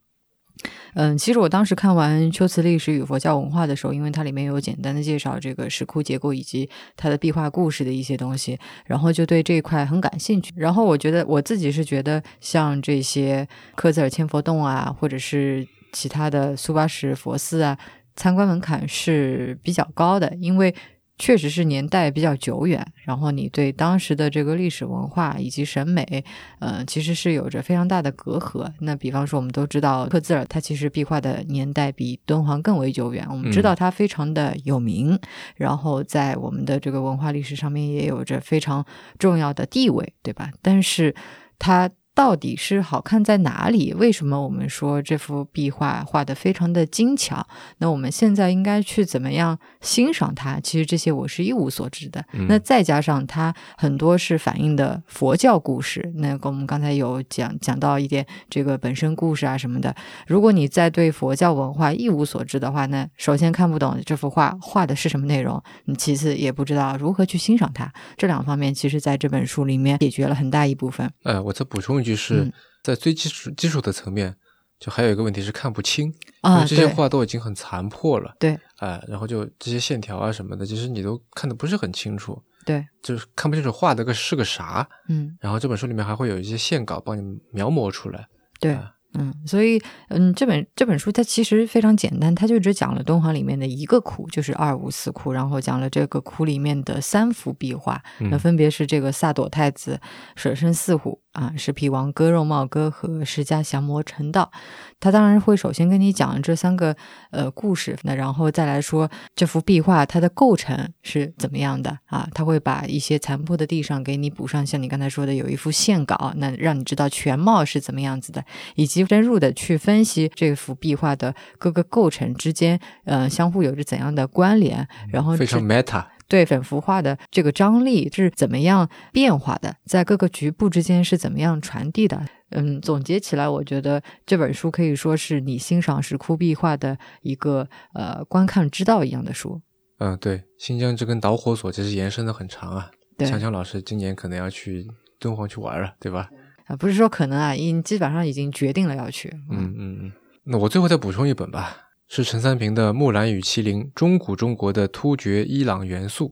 S1: 嗯，其实我当时看完《秋瓷历史与佛教文化》的时候，因为它里面有简单的介绍这个石窟结构以及它的壁画故事的一些东西，然后就对这一块很感兴趣。然后我觉得我自己是觉得，像这些科兹尔千佛洞啊，或者是其他的苏巴什佛寺啊，参观门槛是比较高的，因为确实是年代比较久远，然后你对当时的这个历史文化以及审美，呃，其实是有着非常大的隔阂。那比方说，我们都知道克孜尔，他其实壁画的年代比敦煌更为久远。我们知道他非常的有名，然后在我们的这个文化历史上面也有着非常重要的地位，对吧？但是他。到底是好看在哪里？为什么我们说这幅壁画画的非常的精巧？那我们现在应该去怎么样欣赏它？其实这些我是一无所知的。那再加上它很多是反映的佛教故事，那我们刚才有讲讲到一点这个本身故事啊什么的。如果你在对佛教文化一无所知的话，那首先看不懂这幅画画的是什么内容，你其次也不知道如何去欣赏它。这两方面其实在这本书里面解决了很大一部分。
S2: 呃，我再补充。就是在最基础基础的层面，就还有一个问题是看不清
S1: 啊，
S2: 这些画都已经很残破了，
S1: 对，
S2: 哎，然后就这些线条啊什么的，其实你都看的不是很清楚，
S1: 对，
S2: 就是看不清楚画的个是个啥，
S1: 嗯，
S2: 然后这本书里面还会有一些线稿帮你描摹出来，
S1: 对。嗯，所以，嗯，这本这本书它其实非常简单，它就只讲了敦煌里面的一个窟，就是二五四窟，然后讲了这个窟里面的三幅壁画，那分别是这个萨朵太子舍身四虎啊，石皮王割肉帽哥和释迦降魔成道。他当然会首先跟你讲这三个呃故事，那然后再来说这幅壁画它的构成是怎么样的啊？他会把一些残破的地上给你补上，像你刚才说的有一幅线稿，那让你知道全貌是怎么样子的，以及深入的去分析这幅壁画的各个构成之间呃相互有着怎样的关联，然后
S2: 非常 meta
S1: 对粉幅画的这个张力是怎么样变化的，在各个局部之间是怎么样传递的。嗯，总结起来，我觉得这本书可以说是你欣赏石窟壁画的一个呃观看之道一样的书。
S2: 嗯，对，新疆这根导火索其实延伸的很长啊。
S1: 对，
S2: 强强老师今年可能要去敦煌去玩了，对吧？
S1: 啊，不是说可能啊，已基本上已经决定了要去。
S2: 嗯嗯嗯。那我最后再补充一本吧，是陈三平的《木兰与麒麟：中古中国的突厥伊朗元素》。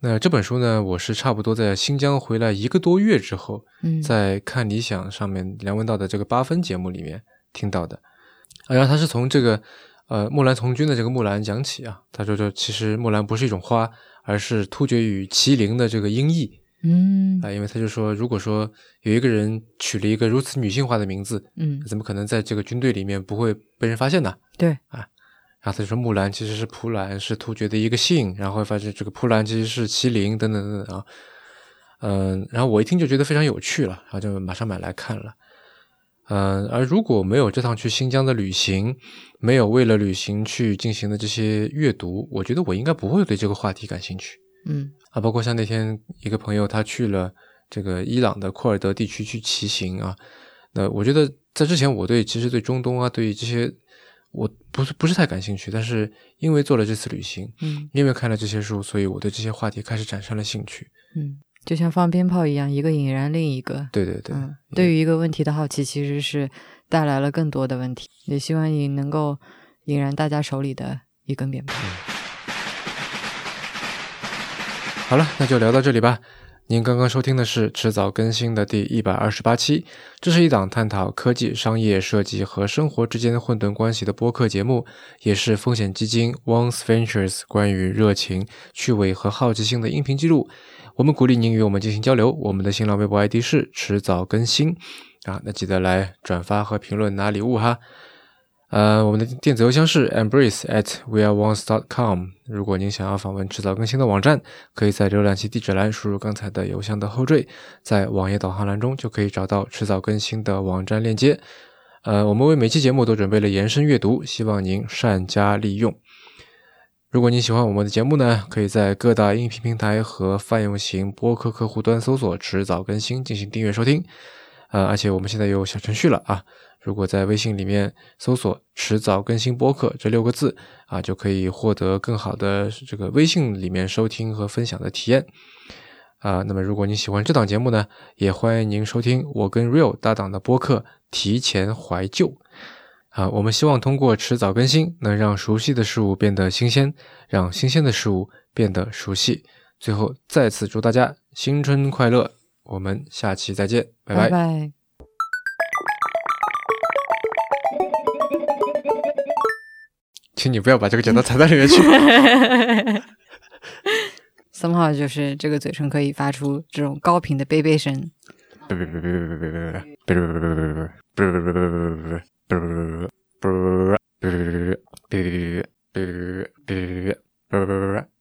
S2: 那这本书呢，我是差不多在新疆回来一个多月之后，
S1: 嗯，
S2: 在看理想上面梁文道的这个八分节目里面听到的。然后他是从这个呃木兰从军的这个木兰讲起啊，他说这其实木兰不是一种花，而是突厥语麒麟的这个音译。
S1: 嗯
S2: 啊，因为他就说，如果说有一个人取了一个如此女性化的名字，
S1: 嗯，
S2: 怎么可能在这个军队里面不会被人发现呢？
S1: 对
S2: 啊。然后他就说木兰其实是蒲兰，是突厥的一个姓，然后发现这个蒲兰其实是麒麟等等等等啊，嗯，然后我一听就觉得非常有趣了，然后就马上买来看了，嗯，而如果没有这趟去新疆的旅行，没有为了旅行去进行的这些阅读，我觉得我应该不会对这个话题感兴趣，
S1: 嗯，
S2: 啊，包括像那天一个朋友他去了这个伊朗的库尔德地区去骑行啊，那我觉得在之前我对其实对中东啊对这些。我不是不是太感兴趣，但是因为做了这次旅行，
S1: 嗯，
S2: 因为看了这些书，所以我对这些话题开始产生了兴趣。
S1: 嗯，就像放鞭炮一样，一个引燃另一个。
S2: 对对对，
S1: 嗯，对于一个问题的好奇，其实是带来了更多的问题。也希望你能够引燃大家手里的一根鞭炮。
S2: 好了，那就聊到这里吧。您刚刚收听的是迟早更新的第一百二十八期，这是一档探讨科技、商业、设计和生活之间混沌关系的播客节目，也是风险基金 Once Ventures 关于热情、趣味和好奇心的音频记录。我们鼓励您与我们进行交流，我们的新浪微博 ID 是迟早更新啊，那记得来转发和评论拿礼物哈。呃，我们的电子邮箱是 embrace at weareones dot com。如果您想要访问迟早更新的网站，可以在浏览器地址栏输入刚才的邮箱的后缀，在网页导航栏中就可以找到迟早更新的网站链接。呃，我们为每期节目都准备了延伸阅读，希望您善加利用。如果您喜欢我们的节目呢，可以在各大音频平台和泛用型播客客户端搜索“迟早更新”进行订阅收听。呃，而且我们现在有小程序了啊。如果在微信里面搜索“迟早更新播客”这六个字啊，就可以获得更好的这个微信里面收听和分享的体验啊。那么，如果你喜欢这档节目呢，也欢迎您收听我跟 Real 搭档的播客《提前怀旧》啊。我们希望通过迟早更新，能让熟悉的事物变得新鲜，让新鲜的事物变得熟悉。最后，再次祝大家新春快乐！我们下期再见，拜
S1: 拜。
S2: 请你不要把这个剪刀踩在里面去。somehow 就是这个嘴唇可以发出这种高频的 beep beep 声。